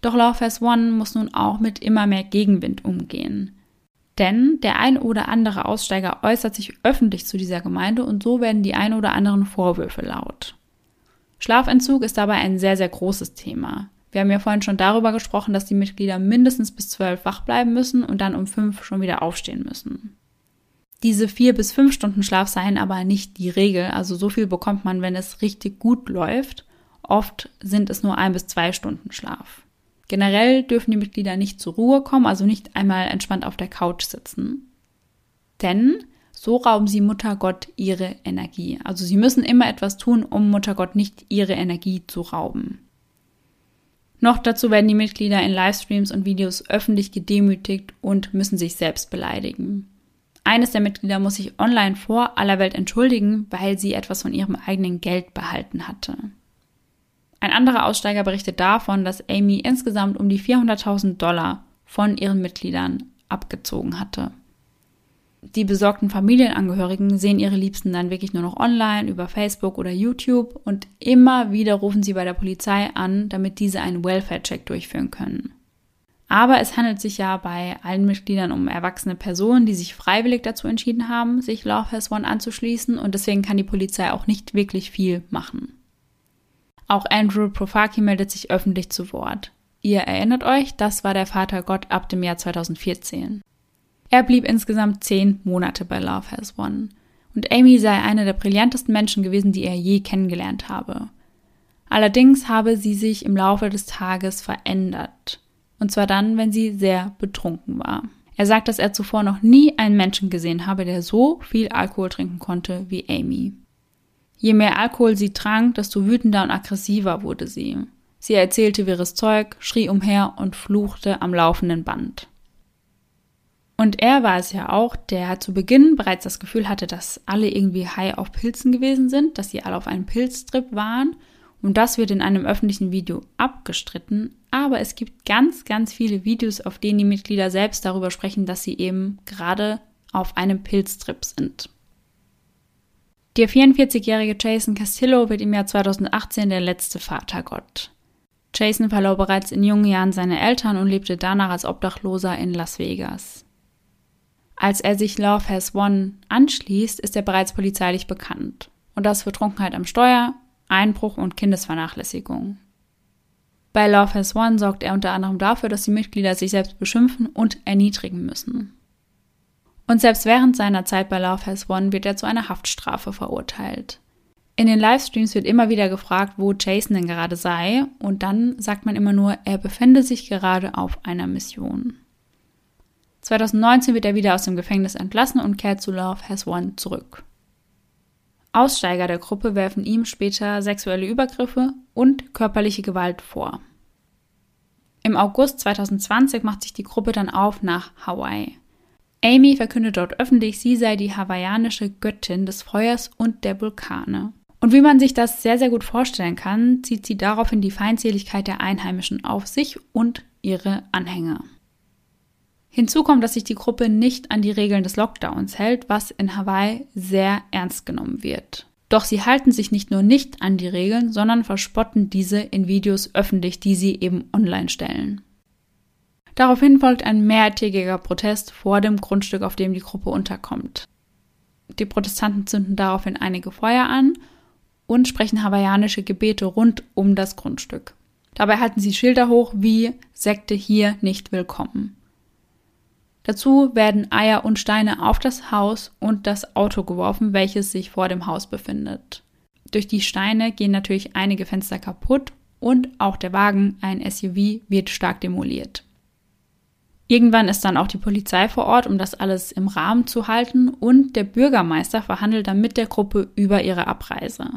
Doch Has One muss nun auch mit immer mehr Gegenwind umgehen. Denn der ein oder andere Aussteiger äußert sich öffentlich zu dieser Gemeinde und so werden die ein oder anderen Vorwürfe laut. Schlafentzug ist dabei ein sehr, sehr großes Thema. Wir haben ja vorhin schon darüber gesprochen, dass die Mitglieder mindestens bis zwölf wach bleiben müssen und dann um fünf schon wieder aufstehen müssen. Diese vier bis fünf Stunden Schlaf seien aber nicht die Regel. Also so viel bekommt man, wenn es richtig gut läuft. Oft sind es nur ein bis zwei Stunden Schlaf. Generell dürfen die Mitglieder nicht zur Ruhe kommen, also nicht einmal entspannt auf der Couch sitzen. Denn so rauben sie Muttergott ihre Energie. Also sie müssen immer etwas tun, um Muttergott nicht ihre Energie zu rauben. Noch dazu werden die Mitglieder in Livestreams und Videos öffentlich gedemütigt und müssen sich selbst beleidigen. Eines der Mitglieder muss sich online vor aller Welt entschuldigen, weil sie etwas von ihrem eigenen Geld behalten hatte. Ein anderer Aussteiger berichtet davon, dass Amy insgesamt um die 400.000 Dollar von ihren Mitgliedern abgezogen hatte. Die besorgten Familienangehörigen sehen ihre Liebsten dann wirklich nur noch online, über Facebook oder YouTube und immer wieder rufen sie bei der Polizei an, damit diese einen Welfare-Check durchführen können. Aber es handelt sich ja bei allen Mitgliedern um erwachsene Personen, die sich freiwillig dazu entschieden haben, sich Love Has One anzuschließen und deswegen kann die Polizei auch nicht wirklich viel machen. Auch Andrew Profaki meldet sich öffentlich zu Wort. Ihr erinnert euch, das war der Vater Gott ab dem Jahr 2014. Er blieb insgesamt zehn Monate bei Love Has One und Amy sei eine der brillantesten Menschen gewesen, die er je kennengelernt habe. Allerdings habe sie sich im Laufe des Tages verändert. Und zwar dann, wenn sie sehr betrunken war. Er sagt, dass er zuvor noch nie einen Menschen gesehen habe, der so viel Alkohol trinken konnte wie Amy. Je mehr Alkohol sie trank, desto wütender und aggressiver wurde sie. Sie erzählte wirres Zeug, schrie umher und fluchte am laufenden Band. Und er war es ja auch, der zu Beginn bereits das Gefühl hatte, dass alle irgendwie high auf Pilzen gewesen sind, dass sie alle auf einem Pilztrip waren und das wird in einem öffentlichen Video abgestritten, aber es gibt ganz, ganz viele Videos, auf denen die Mitglieder selbst darüber sprechen, dass sie eben gerade auf einem Pilztrip sind. Der 44-jährige Jason Castillo wird im Jahr 2018 der letzte Vatergott. Jason verlor bereits in jungen Jahren seine Eltern und lebte danach als Obdachloser in Las Vegas. Als er sich Love Has Won anschließt, ist er bereits polizeilich bekannt. und das für Trunkenheit am Steuer, Einbruch und Kindesvernachlässigung. Bei Love Has One sorgt er unter anderem dafür, dass die Mitglieder sich selbst beschimpfen und erniedrigen müssen. Und selbst während seiner Zeit bei Love Has One wird er zu einer Haftstrafe verurteilt. In den Livestreams wird immer wieder gefragt, wo Jason denn gerade sei, und dann sagt man immer nur, er befände sich gerade auf einer Mission. 2019 wird er wieder aus dem Gefängnis entlassen und kehrt zu Love Has One zurück. Aussteiger der Gruppe werfen ihm später sexuelle Übergriffe und körperliche Gewalt vor. Im August 2020 macht sich die Gruppe dann auf nach Hawaii. Amy verkündet dort öffentlich, sie sei die hawaiianische Göttin des Feuers und der Vulkane. Und wie man sich das sehr, sehr gut vorstellen kann, zieht sie daraufhin die Feindseligkeit der Einheimischen auf sich und ihre Anhänger. Hinzu kommt, dass sich die Gruppe nicht an die Regeln des Lockdowns hält, was in Hawaii sehr ernst genommen wird. Doch sie halten sich nicht nur nicht an die Regeln, sondern verspotten diese in Videos öffentlich, die sie eben online stellen. Daraufhin folgt ein mehrtägiger Protest vor dem Grundstück, auf dem die Gruppe unterkommt. Die Protestanten zünden daraufhin einige Feuer an und sprechen hawaiianische Gebete rund um das Grundstück. Dabei halten sie Schilder hoch wie Sekte hier nicht willkommen. Dazu werden Eier und Steine auf das Haus und das Auto geworfen, welches sich vor dem Haus befindet. Durch die Steine gehen natürlich einige Fenster kaputt und auch der Wagen, ein SUV, wird stark demoliert. Irgendwann ist dann auch die Polizei vor Ort, um das alles im Rahmen zu halten und der Bürgermeister verhandelt dann mit der Gruppe über ihre Abreise.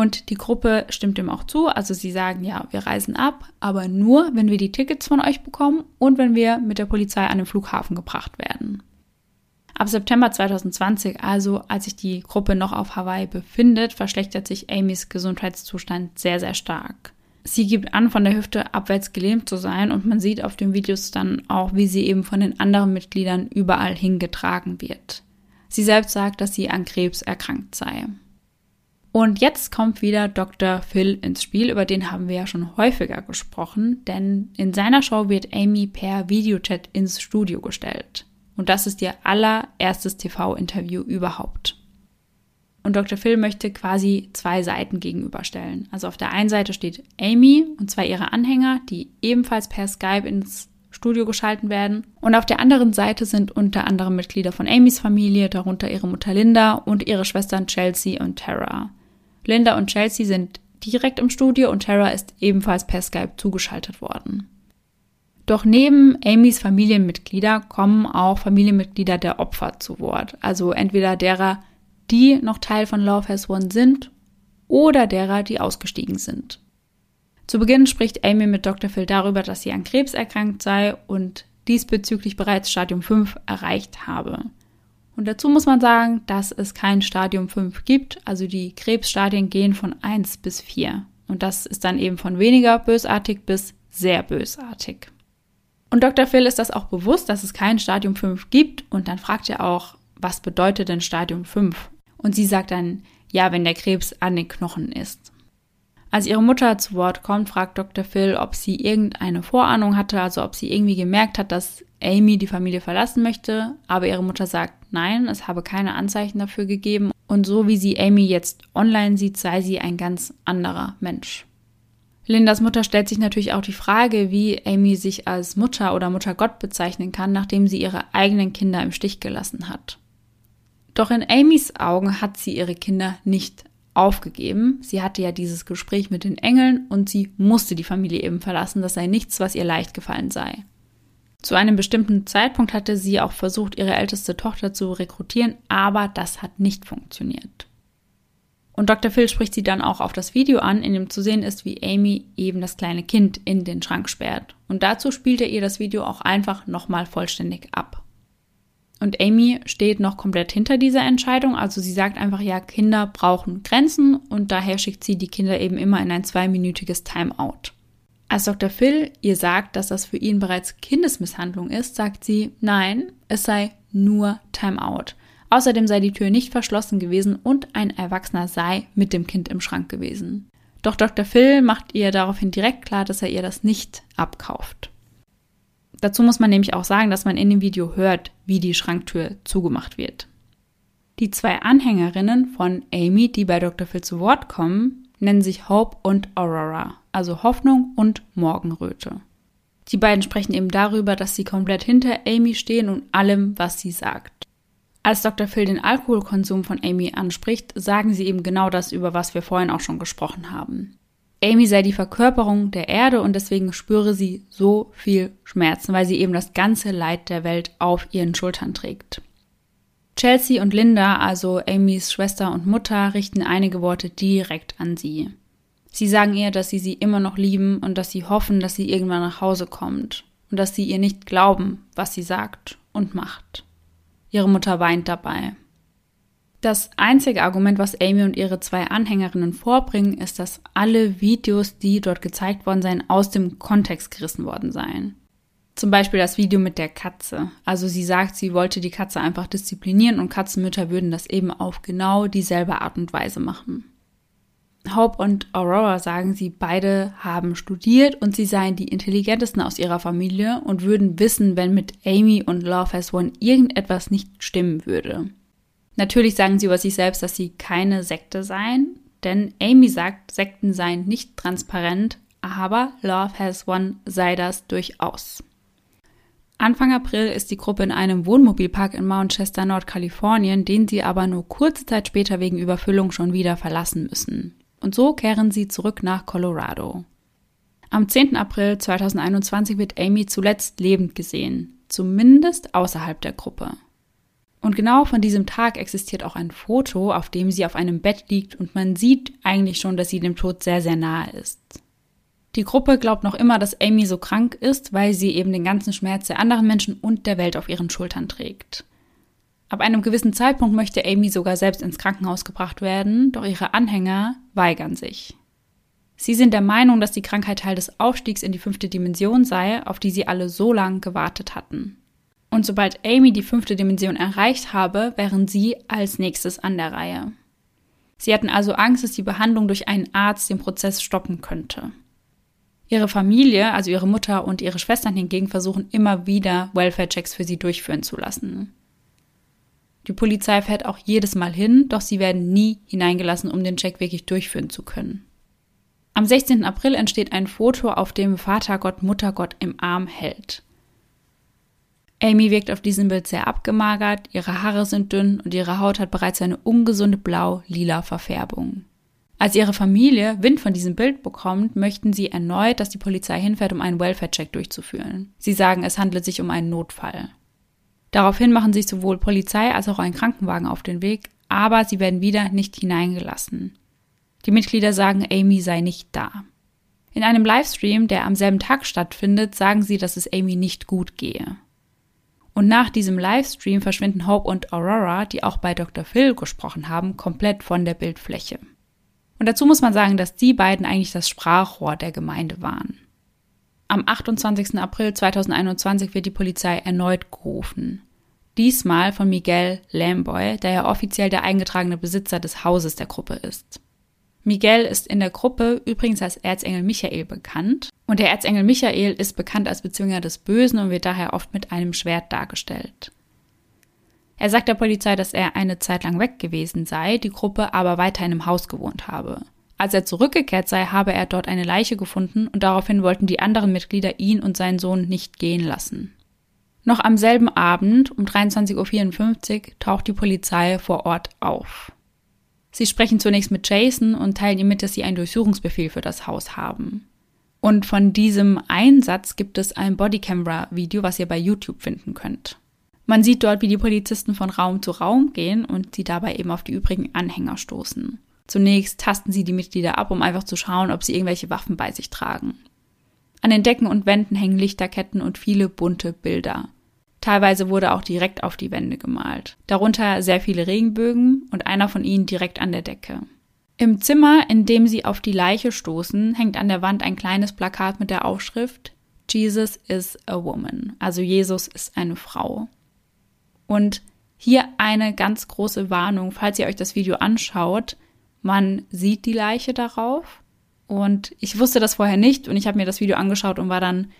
Und die Gruppe stimmt dem auch zu. Also sie sagen, ja, wir reisen ab, aber nur, wenn wir die Tickets von euch bekommen und wenn wir mit der Polizei an den Flughafen gebracht werden. Ab September 2020, also als sich die Gruppe noch auf Hawaii befindet, verschlechtert sich Amys Gesundheitszustand sehr, sehr stark. Sie gibt an, von der Hüfte abwärts gelähmt zu sein und man sieht auf den Videos dann auch, wie sie eben von den anderen Mitgliedern überall hingetragen wird. Sie selbst sagt, dass sie an Krebs erkrankt sei. Und jetzt kommt wieder Dr. Phil ins Spiel, über den haben wir ja schon häufiger gesprochen, denn in seiner Show wird Amy per Videochat ins Studio gestellt. Und das ist ihr allererstes TV-Interview überhaupt. Und Dr. Phil möchte quasi zwei Seiten gegenüberstellen. Also auf der einen Seite steht Amy und zwei ihre Anhänger, die ebenfalls per Skype ins Studio geschalten werden. Und auf der anderen Seite sind unter anderem Mitglieder von Amys Familie, darunter ihre Mutter Linda und ihre Schwestern Chelsea und Tara. Linda und Chelsea sind direkt im Studio und Tara ist ebenfalls per Skype zugeschaltet worden. Doch neben Amys Familienmitglieder kommen auch Familienmitglieder der Opfer zu Wort, also entweder derer, die noch Teil von Love Has One sind oder derer, die ausgestiegen sind. Zu Beginn spricht Amy mit Dr. Phil darüber, dass sie an Krebs erkrankt sei und diesbezüglich bereits Stadium 5 erreicht habe. Und dazu muss man sagen, dass es kein Stadium 5 gibt. Also die Krebsstadien gehen von 1 bis 4. Und das ist dann eben von weniger bösartig bis sehr bösartig. Und Dr. Phil ist das auch bewusst, dass es kein Stadium 5 gibt. Und dann fragt er auch, was bedeutet denn Stadium 5? Und sie sagt dann, ja, wenn der Krebs an den Knochen ist. Als ihre Mutter zu Wort kommt, fragt Dr. Phil, ob sie irgendeine Vorahnung hatte, also ob sie irgendwie gemerkt hat, dass Amy die Familie verlassen möchte, aber ihre Mutter sagt nein, es habe keine Anzeichen dafür gegeben und so wie sie Amy jetzt online sieht, sei sie ein ganz anderer Mensch. Lindas Mutter stellt sich natürlich auch die Frage, wie Amy sich als Mutter oder Muttergott bezeichnen kann, nachdem sie ihre eigenen Kinder im Stich gelassen hat. Doch in Amys Augen hat sie ihre Kinder nicht aufgegeben. Sie hatte ja dieses Gespräch mit den Engeln und sie musste die Familie eben verlassen. Das sei nichts, was ihr leicht gefallen sei. Zu einem bestimmten Zeitpunkt hatte sie auch versucht, ihre älteste Tochter zu rekrutieren, aber das hat nicht funktioniert. Und Dr. Phil spricht sie dann auch auf das Video an, in dem zu sehen ist, wie Amy eben das kleine Kind in den Schrank sperrt. Und dazu spielt er ihr das Video auch einfach nochmal vollständig ab. Und Amy steht noch komplett hinter dieser Entscheidung. Also sie sagt einfach, ja, Kinder brauchen Grenzen und daher schickt sie die Kinder eben immer in ein zweiminütiges Timeout. Als Dr. Phil ihr sagt, dass das für ihn bereits Kindesmisshandlung ist, sagt sie, nein, es sei nur Timeout. Außerdem sei die Tür nicht verschlossen gewesen und ein Erwachsener sei mit dem Kind im Schrank gewesen. Doch Dr. Phil macht ihr daraufhin direkt klar, dass er ihr das nicht abkauft. Dazu muss man nämlich auch sagen, dass man in dem Video hört, wie die Schranktür zugemacht wird. Die zwei Anhängerinnen von Amy, die bei Dr. Phil zu Wort kommen, nennen sich Hope und Aurora, also Hoffnung und Morgenröte. Die beiden sprechen eben darüber, dass sie komplett hinter Amy stehen und allem, was sie sagt. Als Dr. Phil den Alkoholkonsum von Amy anspricht, sagen sie eben genau das, über was wir vorhin auch schon gesprochen haben. Amy sei die Verkörperung der Erde und deswegen spüre sie so viel Schmerzen, weil sie eben das ganze Leid der Welt auf ihren Schultern trägt. Chelsea und Linda, also Amys Schwester und Mutter, richten einige Worte direkt an sie. Sie sagen ihr, dass sie sie immer noch lieben und dass sie hoffen, dass sie irgendwann nach Hause kommt und dass sie ihr nicht glauben, was sie sagt und macht. Ihre Mutter weint dabei. Das einzige Argument, was Amy und ihre zwei Anhängerinnen vorbringen, ist, dass alle Videos, die dort gezeigt worden seien, aus dem Kontext gerissen worden seien. Zum Beispiel das Video mit der Katze. Also sie sagt, sie wollte die Katze einfach disziplinieren und Katzenmütter würden das eben auf genau dieselbe Art und Weise machen. Hope und Aurora sagen, sie beide haben studiert und sie seien die intelligentesten aus ihrer Familie und würden wissen, wenn mit Amy und Love Has One irgendetwas nicht stimmen würde. Natürlich sagen sie über sich selbst, dass sie keine Sekte seien, denn Amy sagt, Sekten seien nicht transparent, aber Love Has One sei das durchaus. Anfang April ist die Gruppe in einem Wohnmobilpark in Mount Chester, Nordkalifornien, den sie aber nur kurze Zeit später wegen Überfüllung schon wieder verlassen müssen. Und so kehren sie zurück nach Colorado. Am 10. April 2021 wird Amy zuletzt lebend gesehen, zumindest außerhalb der Gruppe. Und genau von diesem Tag existiert auch ein Foto, auf dem sie auf einem Bett liegt und man sieht eigentlich schon, dass sie dem Tod sehr, sehr nahe ist. Die Gruppe glaubt noch immer, dass Amy so krank ist, weil sie eben den ganzen Schmerz der anderen Menschen und der Welt auf ihren Schultern trägt. Ab einem gewissen Zeitpunkt möchte Amy sogar selbst ins Krankenhaus gebracht werden, doch ihre Anhänger weigern sich. Sie sind der Meinung, dass die Krankheit Teil des Aufstiegs in die fünfte Dimension sei, auf die sie alle so lang gewartet hatten. Und sobald Amy die fünfte Dimension erreicht habe, wären sie als nächstes an der Reihe. Sie hatten also Angst, dass die Behandlung durch einen Arzt den Prozess stoppen könnte. Ihre Familie, also ihre Mutter und ihre Schwestern hingegen versuchen immer wieder Welfare-Checks für sie durchführen zu lassen. Die Polizei fährt auch jedes Mal hin, doch sie werden nie hineingelassen, um den Check wirklich durchführen zu können. Am 16. April entsteht ein Foto, auf dem Vatergott Muttergott im Arm hält. Amy wirkt auf diesem Bild sehr abgemagert, ihre Haare sind dünn und ihre Haut hat bereits eine ungesunde blau-lila Verfärbung. Als ihre Familie Wind von diesem Bild bekommt, möchten sie erneut, dass die Polizei hinfährt, um einen Welfare-Check durchzuführen. Sie sagen, es handelt sich um einen Notfall. Daraufhin machen sich sowohl Polizei als auch ein Krankenwagen auf den Weg, aber sie werden wieder nicht hineingelassen. Die Mitglieder sagen, Amy sei nicht da. In einem Livestream, der am selben Tag stattfindet, sagen sie, dass es Amy nicht gut gehe. Und nach diesem Livestream verschwinden Hope und Aurora, die auch bei Dr. Phil gesprochen haben, komplett von der Bildfläche. Und dazu muss man sagen, dass die beiden eigentlich das Sprachrohr der Gemeinde waren. Am 28. April 2021 wird die Polizei erneut gerufen. Diesmal von Miguel Lamboy, der ja offiziell der eingetragene Besitzer des Hauses der Gruppe ist. Miguel ist in der Gruppe übrigens als Erzengel Michael bekannt. Und der Erzengel Michael ist bekannt als Bezwinger des Bösen und wird daher oft mit einem Schwert dargestellt. Er sagt der Polizei, dass er eine Zeit lang weg gewesen sei, die Gruppe aber weiterhin im Haus gewohnt habe. Als er zurückgekehrt sei, habe er dort eine Leiche gefunden und daraufhin wollten die anderen Mitglieder ihn und seinen Sohn nicht gehen lassen. Noch am selben Abend um 23.54 Uhr taucht die Polizei vor Ort auf. Sie sprechen zunächst mit Jason und teilen ihm mit, dass sie einen Durchsuchungsbefehl für das Haus haben. Und von diesem Einsatz gibt es ein Bodycamera-Video, was ihr bei YouTube finden könnt. Man sieht dort, wie die Polizisten von Raum zu Raum gehen und sie dabei eben auf die übrigen Anhänger stoßen. Zunächst tasten sie die Mitglieder ab, um einfach zu schauen, ob sie irgendwelche Waffen bei sich tragen. An den Decken und Wänden hängen Lichterketten und viele bunte Bilder. Teilweise wurde auch direkt auf die Wände gemalt. Darunter sehr viele Regenbögen und einer von ihnen direkt an der Decke. Im Zimmer, in dem sie auf die Leiche stoßen, hängt an der Wand ein kleines Plakat mit der Aufschrift Jesus is a woman, also Jesus ist eine Frau. Und hier eine ganz große Warnung, falls ihr euch das Video anschaut, man sieht die Leiche darauf und ich wusste das vorher nicht und ich habe mir das Video angeschaut und war dann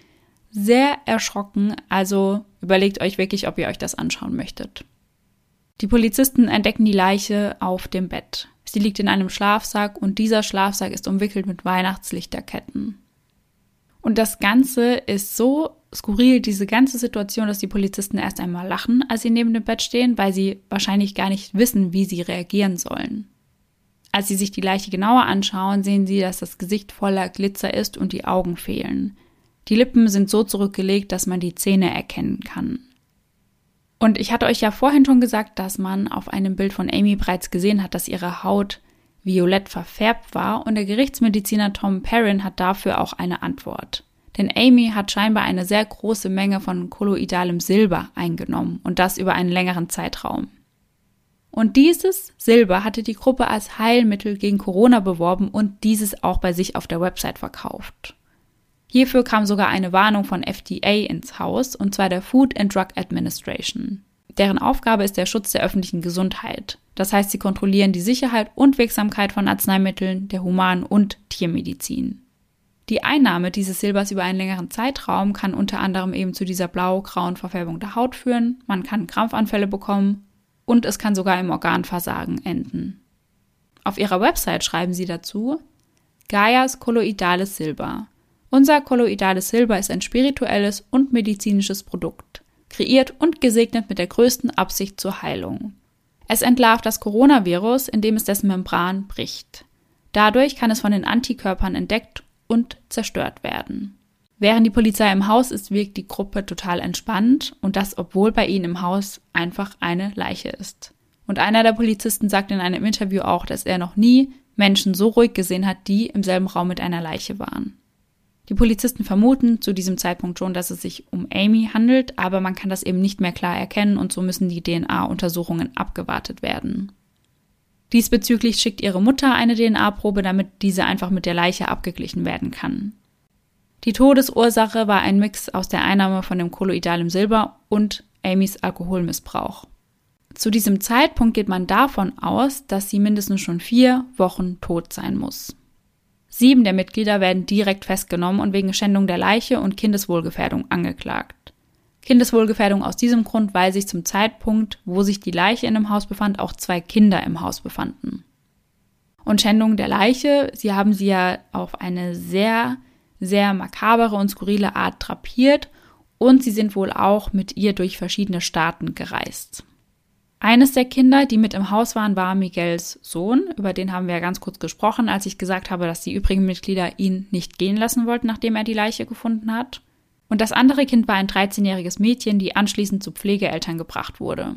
sehr erschrocken. Also überlegt euch wirklich, ob ihr euch das anschauen möchtet. Die Polizisten entdecken die Leiche auf dem Bett. Sie liegt in einem Schlafsack und dieser Schlafsack ist umwickelt mit Weihnachtslichterketten. Und das Ganze ist so skurril, diese ganze Situation, dass die Polizisten erst einmal lachen, als sie neben dem Bett stehen, weil sie wahrscheinlich gar nicht wissen, wie sie reagieren sollen. Als sie sich die Leiche genauer anschauen, sehen sie, dass das Gesicht voller Glitzer ist und die Augen fehlen. Die Lippen sind so zurückgelegt, dass man die Zähne erkennen kann. Und ich hatte euch ja vorhin schon gesagt, dass man auf einem Bild von Amy bereits gesehen hat, dass ihre Haut violett verfärbt war und der Gerichtsmediziner Tom Perrin hat dafür auch eine Antwort. Denn Amy hat scheinbar eine sehr große Menge von kolloidalem Silber eingenommen und das über einen längeren Zeitraum. Und dieses Silber hatte die Gruppe als Heilmittel gegen Corona beworben und dieses auch bei sich auf der Website verkauft. Hierfür kam sogar eine Warnung von FDA ins Haus, und zwar der Food and Drug Administration. Deren Aufgabe ist der Schutz der öffentlichen Gesundheit. Das heißt, sie kontrollieren die Sicherheit und Wirksamkeit von Arzneimitteln der Human- und Tiermedizin. Die Einnahme dieses Silbers über einen längeren Zeitraum kann unter anderem eben zu dieser blau-grauen Verfärbung der Haut führen, man kann Krampfanfälle bekommen und es kann sogar im Organversagen enden. Auf ihrer Website schreiben sie dazu Gaias kolloidales Silber. Unser kolloidales Silber ist ein spirituelles und medizinisches Produkt, kreiert und gesegnet mit der größten Absicht zur Heilung. Es entlarvt das Coronavirus, indem es dessen Membran bricht. Dadurch kann es von den Antikörpern entdeckt und zerstört werden. Während die Polizei im Haus ist, wirkt die Gruppe total entspannt und das, obwohl bei ihnen im Haus einfach eine Leiche ist. Und einer der Polizisten sagt in einem Interview auch, dass er noch nie Menschen so ruhig gesehen hat, die im selben Raum mit einer Leiche waren. Die Polizisten vermuten zu diesem Zeitpunkt schon, dass es sich um Amy handelt, aber man kann das eben nicht mehr klar erkennen und so müssen die DNA-Untersuchungen abgewartet werden. Diesbezüglich schickt ihre Mutter eine DNA-Probe, damit diese einfach mit der Leiche abgeglichen werden kann. Die Todesursache war ein Mix aus der Einnahme von dem kolloidalem Silber und Amys Alkoholmissbrauch. Zu diesem Zeitpunkt geht man davon aus, dass sie mindestens schon vier Wochen tot sein muss. Sieben der Mitglieder werden direkt festgenommen und wegen Schändung der Leiche und Kindeswohlgefährdung angeklagt. Kindeswohlgefährdung aus diesem Grund, weil sich zum Zeitpunkt, wo sich die Leiche in dem Haus befand, auch zwei Kinder im Haus befanden. Und Schändung der Leiche, sie haben sie ja auf eine sehr, sehr makabere und skurrile Art drapiert und sie sind wohl auch mit ihr durch verschiedene Staaten gereist. Eines der Kinder, die mit im Haus waren, war Miguels Sohn. Über den haben wir ja ganz kurz gesprochen, als ich gesagt habe, dass die übrigen Mitglieder ihn nicht gehen lassen wollten, nachdem er die Leiche gefunden hat. Und das andere Kind war ein 13-jähriges Mädchen, die anschließend zu Pflegeeltern gebracht wurde.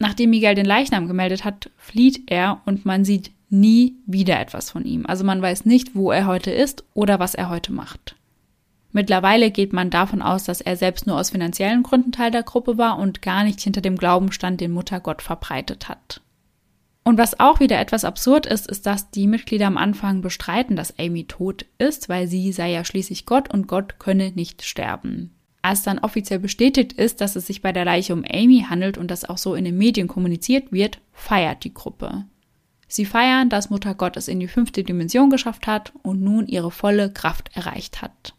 Nachdem Miguel den Leichnam gemeldet hat, flieht er und man sieht nie wieder etwas von ihm. Also man weiß nicht, wo er heute ist oder was er heute macht. Mittlerweile geht man davon aus, dass er selbst nur aus finanziellen Gründen Teil der Gruppe war und gar nicht hinter dem Glauben stand, den Muttergott verbreitet hat. Und was auch wieder etwas absurd ist, ist, dass die Mitglieder am Anfang bestreiten, dass Amy tot ist, weil sie sei ja schließlich Gott und Gott könne nicht sterben. Als dann offiziell bestätigt ist, dass es sich bei der Leiche um Amy handelt und das auch so in den Medien kommuniziert wird, feiert die Gruppe. Sie feiern, dass Mutter Gott es in die fünfte Dimension geschafft hat und nun ihre volle Kraft erreicht hat.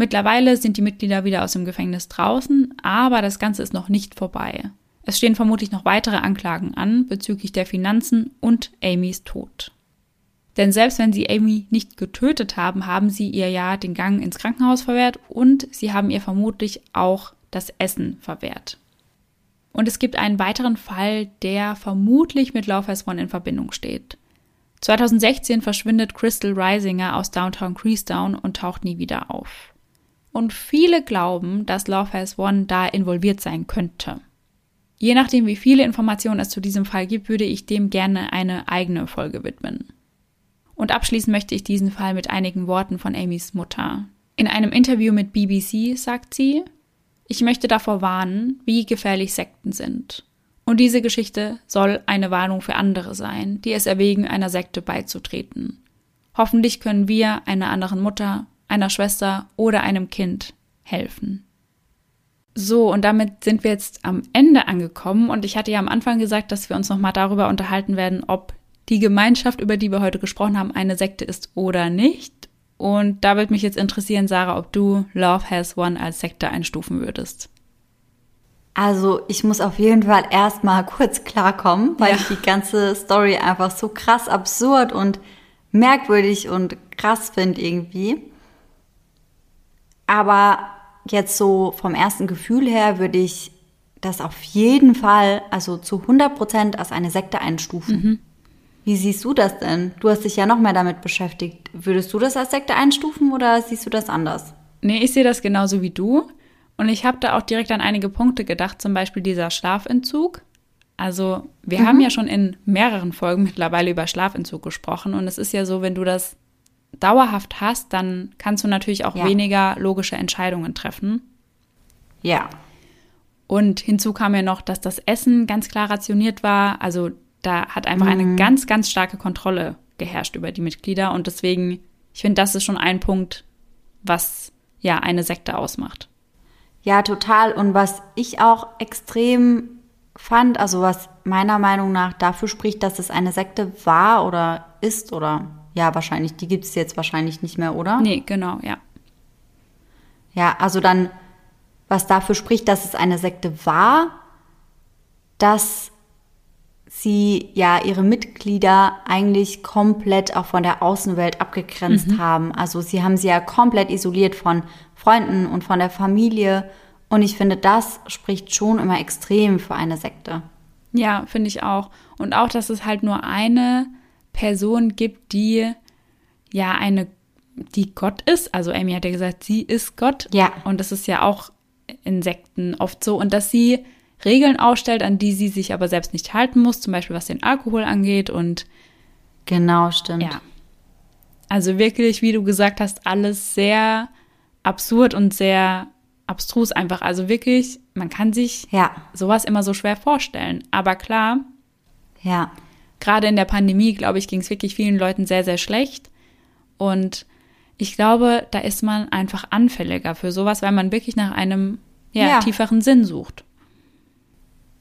Mittlerweile sind die Mitglieder wieder aus dem Gefängnis draußen, aber das Ganze ist noch nicht vorbei. Es stehen vermutlich noch weitere Anklagen an bezüglich der Finanzen und Amys Tod. Denn selbst wenn sie Amy nicht getötet haben, haben sie ihr ja den Gang ins Krankenhaus verwehrt und sie haben ihr vermutlich auch das Essen verwehrt. Und es gibt einen weiteren Fall, der vermutlich mit Has One in Verbindung steht. 2016 verschwindet Crystal Risinger aus Downtown Creastown und taucht nie wieder auf. Und viele glauben, dass Love Has One da involviert sein könnte. Je nachdem, wie viele Informationen es zu diesem Fall gibt, würde ich dem gerne eine eigene Folge widmen. Und abschließen möchte ich diesen Fall mit einigen Worten von Amys Mutter. In einem Interview mit BBC sagt sie, ich möchte davor warnen, wie gefährlich Sekten sind. Und diese Geschichte soll eine Warnung für andere sein, die es erwägen, einer Sekte beizutreten. Hoffentlich können wir einer anderen Mutter einer Schwester oder einem Kind helfen. So, und damit sind wir jetzt am Ende angekommen und ich hatte ja am Anfang gesagt, dass wir uns nochmal darüber unterhalten werden, ob die Gemeinschaft, über die wir heute gesprochen haben, eine Sekte ist oder nicht. Und da würde mich jetzt interessieren, Sarah, ob du Love Has One als Sekte einstufen würdest. Also ich muss auf jeden Fall erstmal kurz klarkommen, weil ja. ich die ganze Story einfach so krass absurd und merkwürdig und krass finde irgendwie. Aber jetzt so vom ersten Gefühl her würde ich das auf jeden Fall, also zu 100 Prozent als eine Sekte einstufen. Mhm. Wie siehst du das denn? Du hast dich ja noch mehr damit beschäftigt. Würdest du das als Sekte einstufen oder siehst du das anders? Nee, ich sehe das genauso wie du. Und ich habe da auch direkt an einige Punkte gedacht, zum Beispiel dieser Schlafentzug. Also wir mhm. haben ja schon in mehreren Folgen mittlerweile über Schlafentzug gesprochen. Und es ist ja so, wenn du das dauerhaft hast, dann kannst du natürlich auch ja. weniger logische Entscheidungen treffen. Ja. Und hinzu kam ja noch, dass das Essen ganz klar rationiert war. Also da hat einfach mhm. eine ganz, ganz starke Kontrolle geherrscht über die Mitglieder. Und deswegen, ich finde, das ist schon ein Punkt, was ja eine Sekte ausmacht. Ja, total. Und was ich auch extrem fand, also was meiner Meinung nach dafür spricht, dass es eine Sekte war oder ist oder ja, wahrscheinlich, die gibt es jetzt wahrscheinlich nicht mehr, oder? Nee, genau, ja. Ja, also dann, was dafür spricht, dass es eine Sekte war, dass sie ja ihre Mitglieder eigentlich komplett auch von der Außenwelt abgegrenzt mhm. haben. Also sie haben sie ja komplett isoliert von Freunden und von der Familie. Und ich finde, das spricht schon immer extrem für eine Sekte. Ja, finde ich auch. Und auch, dass es halt nur eine Person gibt, die ja eine, die Gott ist. Also Amy hat ja gesagt, sie ist Gott. Ja. Und das ist ja auch in Sekten oft so. Und dass sie Regeln aufstellt, an die sie sich aber selbst nicht halten muss, zum Beispiel was den Alkohol angeht und genau stimmt. Ja. Also wirklich, wie du gesagt hast, alles sehr absurd und sehr abstrus einfach. Also wirklich, man kann sich ja. sowas immer so schwer vorstellen. Aber klar, ja. Gerade in der Pandemie, glaube ich, ging es wirklich vielen Leuten sehr, sehr schlecht. Und ich glaube, da ist man einfach anfälliger für sowas, weil man wirklich nach einem ja, ja. tieferen Sinn sucht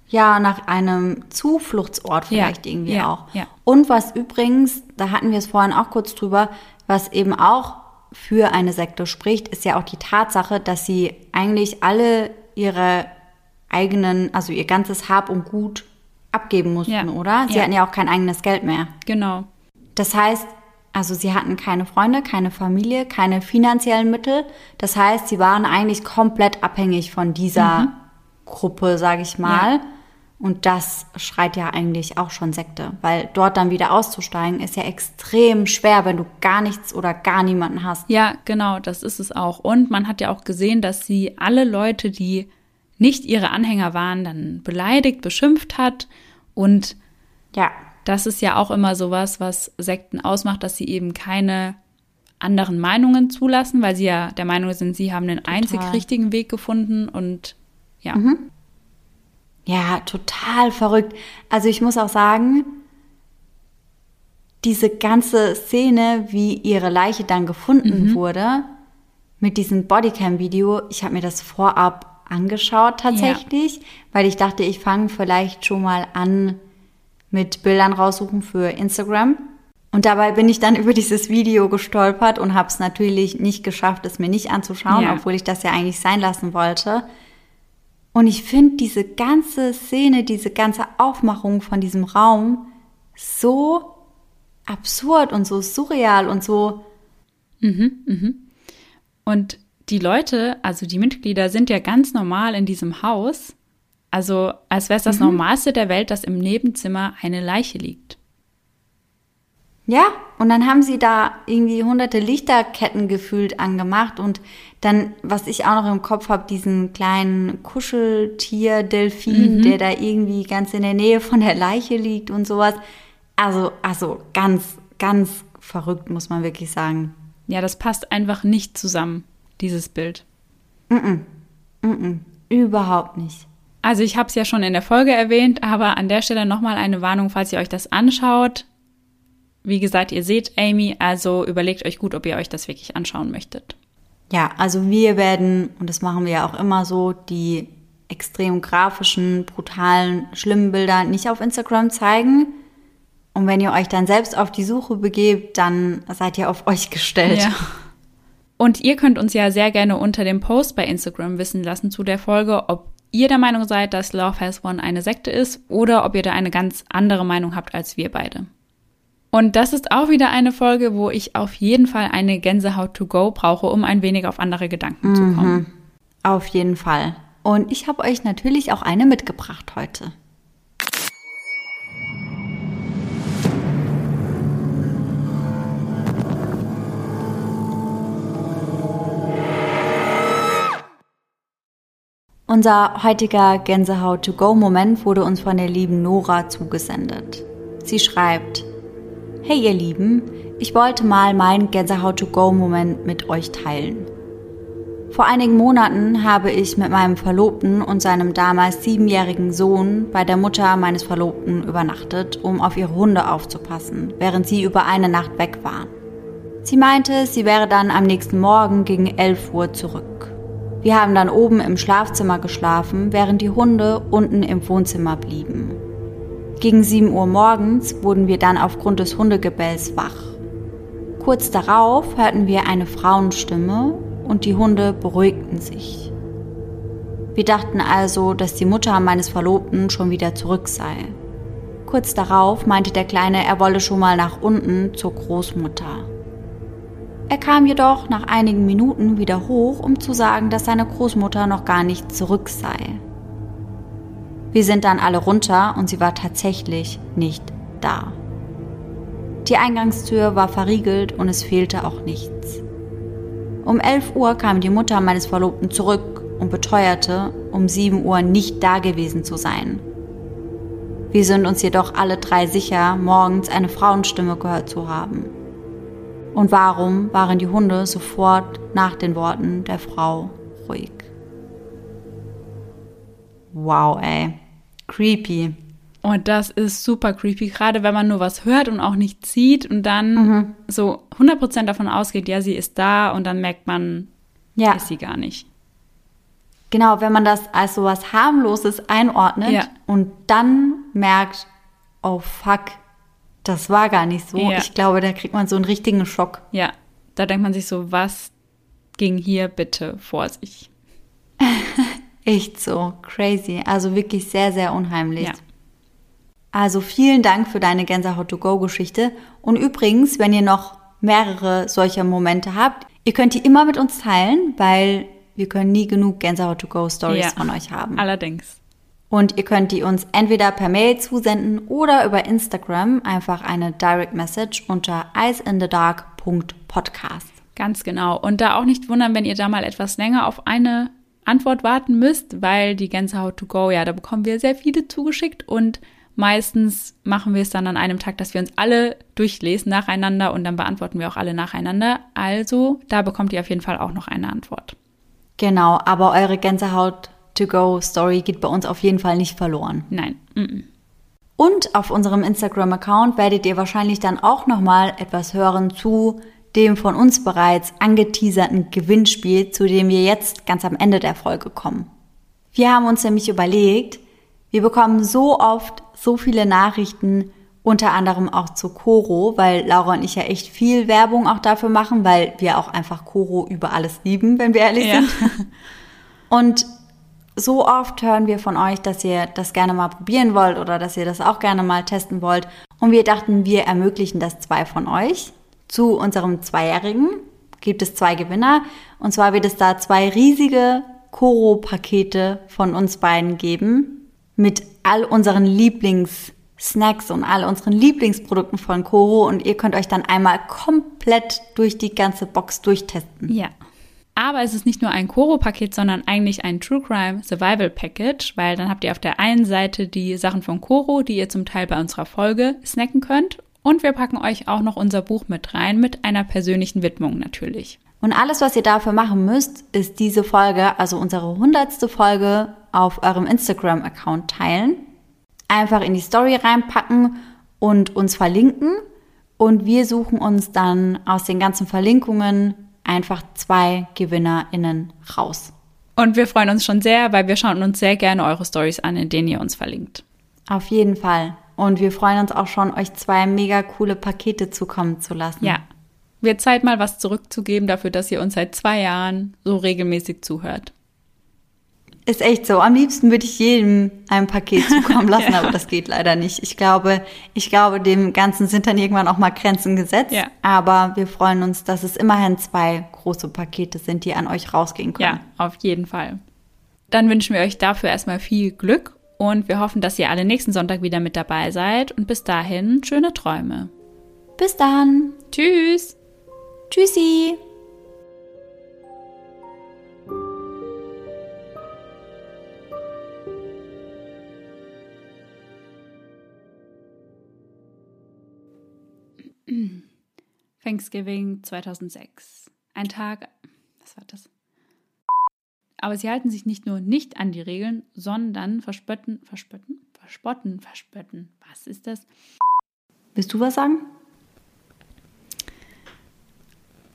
ja, nach einem Zufluchtsort vielleicht ja, irgendwie auch. Und was übrigens, da hatten wir es vorhin auch kurz drüber, was eben auch für eine Sekte spricht, ist ja auch die Tatsache, dass sie eigentlich alle ihre eigenen, also ihr ganzes Hab und Gut abgeben mussten, ja. oder? Sie hatten ja auch kein eigenes Geld mehr. Genau. Das heißt, also sie hatten keine Freunde, keine Familie, keine finanziellen Mittel. Das heißt, sie waren eigentlich komplett abhängig von dieser mhm. Gruppe, sage ich mal. Ja. Und das schreit ja eigentlich auch schon Sekte, weil dort dann wieder auszusteigen ist ja extrem schwer, wenn du gar nichts oder gar niemanden hast. Ja, genau, das ist es auch. Und man hat ja auch gesehen, dass sie alle Leute, die nicht ihre Anhänger waren, dann beleidigt, beschimpft hat. Und ja, das ist ja auch immer sowas, was Sekten ausmacht, dass sie eben keine anderen Meinungen zulassen, weil sie ja der Meinung sind, sie haben den Total. einzig richtigen Weg gefunden und ja. Mhm. Ja, total verrückt. Also ich muss auch sagen, diese ganze Szene, wie ihre Leiche dann gefunden mhm. wurde, mit diesem Bodycam-Video, ich habe mir das vorab angeschaut tatsächlich, ja. weil ich dachte, ich fange vielleicht schon mal an mit Bildern raussuchen für Instagram. Und dabei bin ich dann über dieses Video gestolpert und habe es natürlich nicht geschafft, es mir nicht anzuschauen, ja. obwohl ich das ja eigentlich sein lassen wollte. Und ich finde diese ganze Szene, diese ganze Aufmachung von diesem Raum so absurd und so surreal und so. Mhm, mhm. Und die Leute, also die Mitglieder, sind ja ganz normal in diesem Haus. Also als wäre es das mhm. Normalste der Welt, dass im Nebenzimmer eine Leiche liegt. Ja, und dann haben sie da irgendwie hunderte Lichterketten gefühlt angemacht und dann, was ich auch noch im Kopf habe, diesen kleinen Kuscheltier-Delfin, mhm. der da irgendwie ganz in der Nähe von der Leiche liegt und sowas. Also, also ganz, ganz verrückt, muss man wirklich sagen. Ja, das passt einfach nicht zusammen, dieses Bild. Mm -mm. Mm Überhaupt nicht. Also ich habe es ja schon in der Folge erwähnt, aber an der Stelle nochmal eine Warnung, falls ihr euch das anschaut. Wie gesagt, ihr seht Amy, also überlegt euch gut, ob ihr euch das wirklich anschauen möchtet. Ja, also wir werden, und das machen wir ja auch immer so, die extrem grafischen, brutalen, schlimmen Bilder nicht auf Instagram zeigen. Und wenn ihr euch dann selbst auf die Suche begebt, dann seid ihr auf euch gestellt. Ja. Und ihr könnt uns ja sehr gerne unter dem Post bei Instagram wissen lassen zu der Folge, ob ihr der Meinung seid, dass Love Has One eine Sekte ist oder ob ihr da eine ganz andere Meinung habt als wir beide. Und das ist auch wieder eine Folge, wo ich auf jeden Fall eine Gänsehaut to go brauche, um ein wenig auf andere Gedanken mhm. zu kommen. Auf jeden Fall. Und ich habe euch natürlich auch eine mitgebracht heute. Unser heutiger Gänsehaut-to-go-Moment wurde uns von der lieben Nora zugesendet. Sie schreibt, Hey ihr Lieben, ich wollte mal meinen Gänsehaut-to-go-Moment mit euch teilen. Vor einigen Monaten habe ich mit meinem Verlobten und seinem damals siebenjährigen Sohn bei der Mutter meines Verlobten übernachtet, um auf ihre Hunde aufzupassen, während sie über eine Nacht weg waren. Sie meinte, sie wäre dann am nächsten Morgen gegen 11 Uhr zurück. Wir haben dann oben im Schlafzimmer geschlafen, während die Hunde unten im Wohnzimmer blieben. Gegen 7 Uhr morgens wurden wir dann aufgrund des Hundegebells wach. Kurz darauf hörten wir eine Frauenstimme und die Hunde beruhigten sich. Wir dachten also, dass die Mutter meines Verlobten schon wieder zurück sei. Kurz darauf meinte der Kleine, er wolle schon mal nach unten zur Großmutter. Er kam jedoch nach einigen Minuten wieder hoch, um zu sagen, dass seine Großmutter noch gar nicht zurück sei. Wir sind dann alle runter und sie war tatsächlich nicht da. Die Eingangstür war verriegelt und es fehlte auch nichts. Um 11 Uhr kam die Mutter meines Verlobten zurück und beteuerte, um 7 Uhr nicht da gewesen zu sein. Wir sind uns jedoch alle drei sicher, morgens eine Frauenstimme gehört zu haben. Und warum waren die Hunde sofort nach den Worten der Frau ruhig? Wow, ey. Creepy. Und das ist super creepy, gerade wenn man nur was hört und auch nicht sieht und dann mhm. so 100% davon ausgeht, ja, sie ist da und dann merkt man, ja. ist sie gar nicht. Genau, wenn man das als so was harmloses einordnet ja. und dann merkt, oh fuck, das war gar nicht so. Ja. Ich glaube, da kriegt man so einen richtigen Schock. Ja, da denkt man sich so, was ging hier bitte vor sich? Echt so, crazy. Also wirklich sehr, sehr unheimlich. Ja. Also vielen Dank für deine Gänsehaut-to-go-Geschichte. Und übrigens, wenn ihr noch mehrere solcher Momente habt, ihr könnt die immer mit uns teilen, weil wir können nie genug Gänsehaut-to-go-Stories ja, von euch haben. Allerdings. Und ihr könnt die uns entweder per Mail zusenden oder über Instagram einfach eine Direct Message unter iceinthedark.podcast. Ganz genau. Und da auch nicht wundern, wenn ihr da mal etwas länger auf eine Antwort warten müsst, weil die Gänsehaut to go, ja, da bekommen wir sehr viele zugeschickt und meistens machen wir es dann an einem Tag, dass wir uns alle durchlesen nacheinander und dann beantworten wir auch alle nacheinander. Also da bekommt ihr auf jeden Fall auch noch eine Antwort. Genau, aber eure Gänsehaut To-Go-Story geht bei uns auf jeden Fall nicht verloren. Nein. Mm -mm. Und auf unserem Instagram-Account werdet ihr wahrscheinlich dann auch nochmal etwas hören zu dem von uns bereits angeteaserten Gewinnspiel, zu dem wir jetzt ganz am Ende der Folge kommen. Wir haben uns nämlich überlegt, wir bekommen so oft so viele Nachrichten, unter anderem auch zu Coro, weil Laura und ich ja echt viel Werbung auch dafür machen, weil wir auch einfach Coro über alles lieben, wenn wir ehrlich ja. sind. Und so oft hören wir von euch, dass ihr das gerne mal probieren wollt oder dass ihr das auch gerne mal testen wollt. Und wir dachten, wir ermöglichen das zwei von euch. Zu unserem Zweijährigen gibt es zwei Gewinner. Und zwar wird es da zwei riesige Koro-Pakete von uns beiden geben mit all unseren Lieblingssnacks und all unseren Lieblingsprodukten von Koro. Und ihr könnt euch dann einmal komplett durch die ganze Box durchtesten. Ja. Aber es ist nicht nur ein Koro-Paket, sondern eigentlich ein True Crime Survival Package, weil dann habt ihr auf der einen Seite die Sachen von Koro, die ihr zum Teil bei unserer Folge snacken könnt. Und wir packen euch auch noch unser Buch mit rein, mit einer persönlichen Widmung natürlich. Und alles, was ihr dafür machen müsst, ist diese Folge, also unsere hundertste Folge, auf eurem Instagram-Account teilen. Einfach in die Story reinpacken und uns verlinken. Und wir suchen uns dann aus den ganzen Verlinkungen einfach zwei GewinnerInnen raus. Und wir freuen uns schon sehr, weil wir schauen uns sehr gerne eure Stories an, in denen ihr uns verlinkt. Auf jeden Fall. Und wir freuen uns auch schon, euch zwei mega coole Pakete zukommen zu lassen. Ja. Wird Zeit, mal was zurückzugeben dafür, dass ihr uns seit zwei Jahren so regelmäßig zuhört. Ist echt so. Am liebsten würde ich jedem ein Paket zukommen lassen, ja. aber das geht leider nicht. Ich glaube, ich glaube, dem Ganzen sind dann irgendwann auch mal Grenzen gesetzt. Ja. Aber wir freuen uns, dass es immerhin zwei große Pakete sind, die an euch rausgehen können. Ja, auf jeden Fall. Dann wünschen wir euch dafür erstmal viel Glück und wir hoffen, dass ihr alle nächsten Sonntag wieder mit dabei seid. Und bis dahin, schöne Träume. Bis dann. Tschüss. Tschüssi. Thanksgiving 2006. Ein Tag. Was war das? Aber sie halten sich nicht nur nicht an die Regeln, sondern verspötten, verspötten, verspotten, verspötten. Was ist das? Willst du was sagen?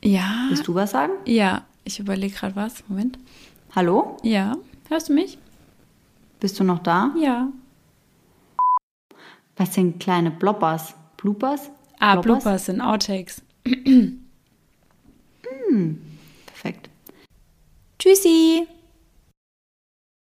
Ja. Willst du was sagen? Ja, ich überlege gerade was. Moment. Hallo? Ja. Hörst du mich? Bist du noch da? Ja. Was sind kleine Bloppers? Bloopers? Ah, Bloppers, Bloopers sind Outtakes. hm, perfekt. Tschüssi!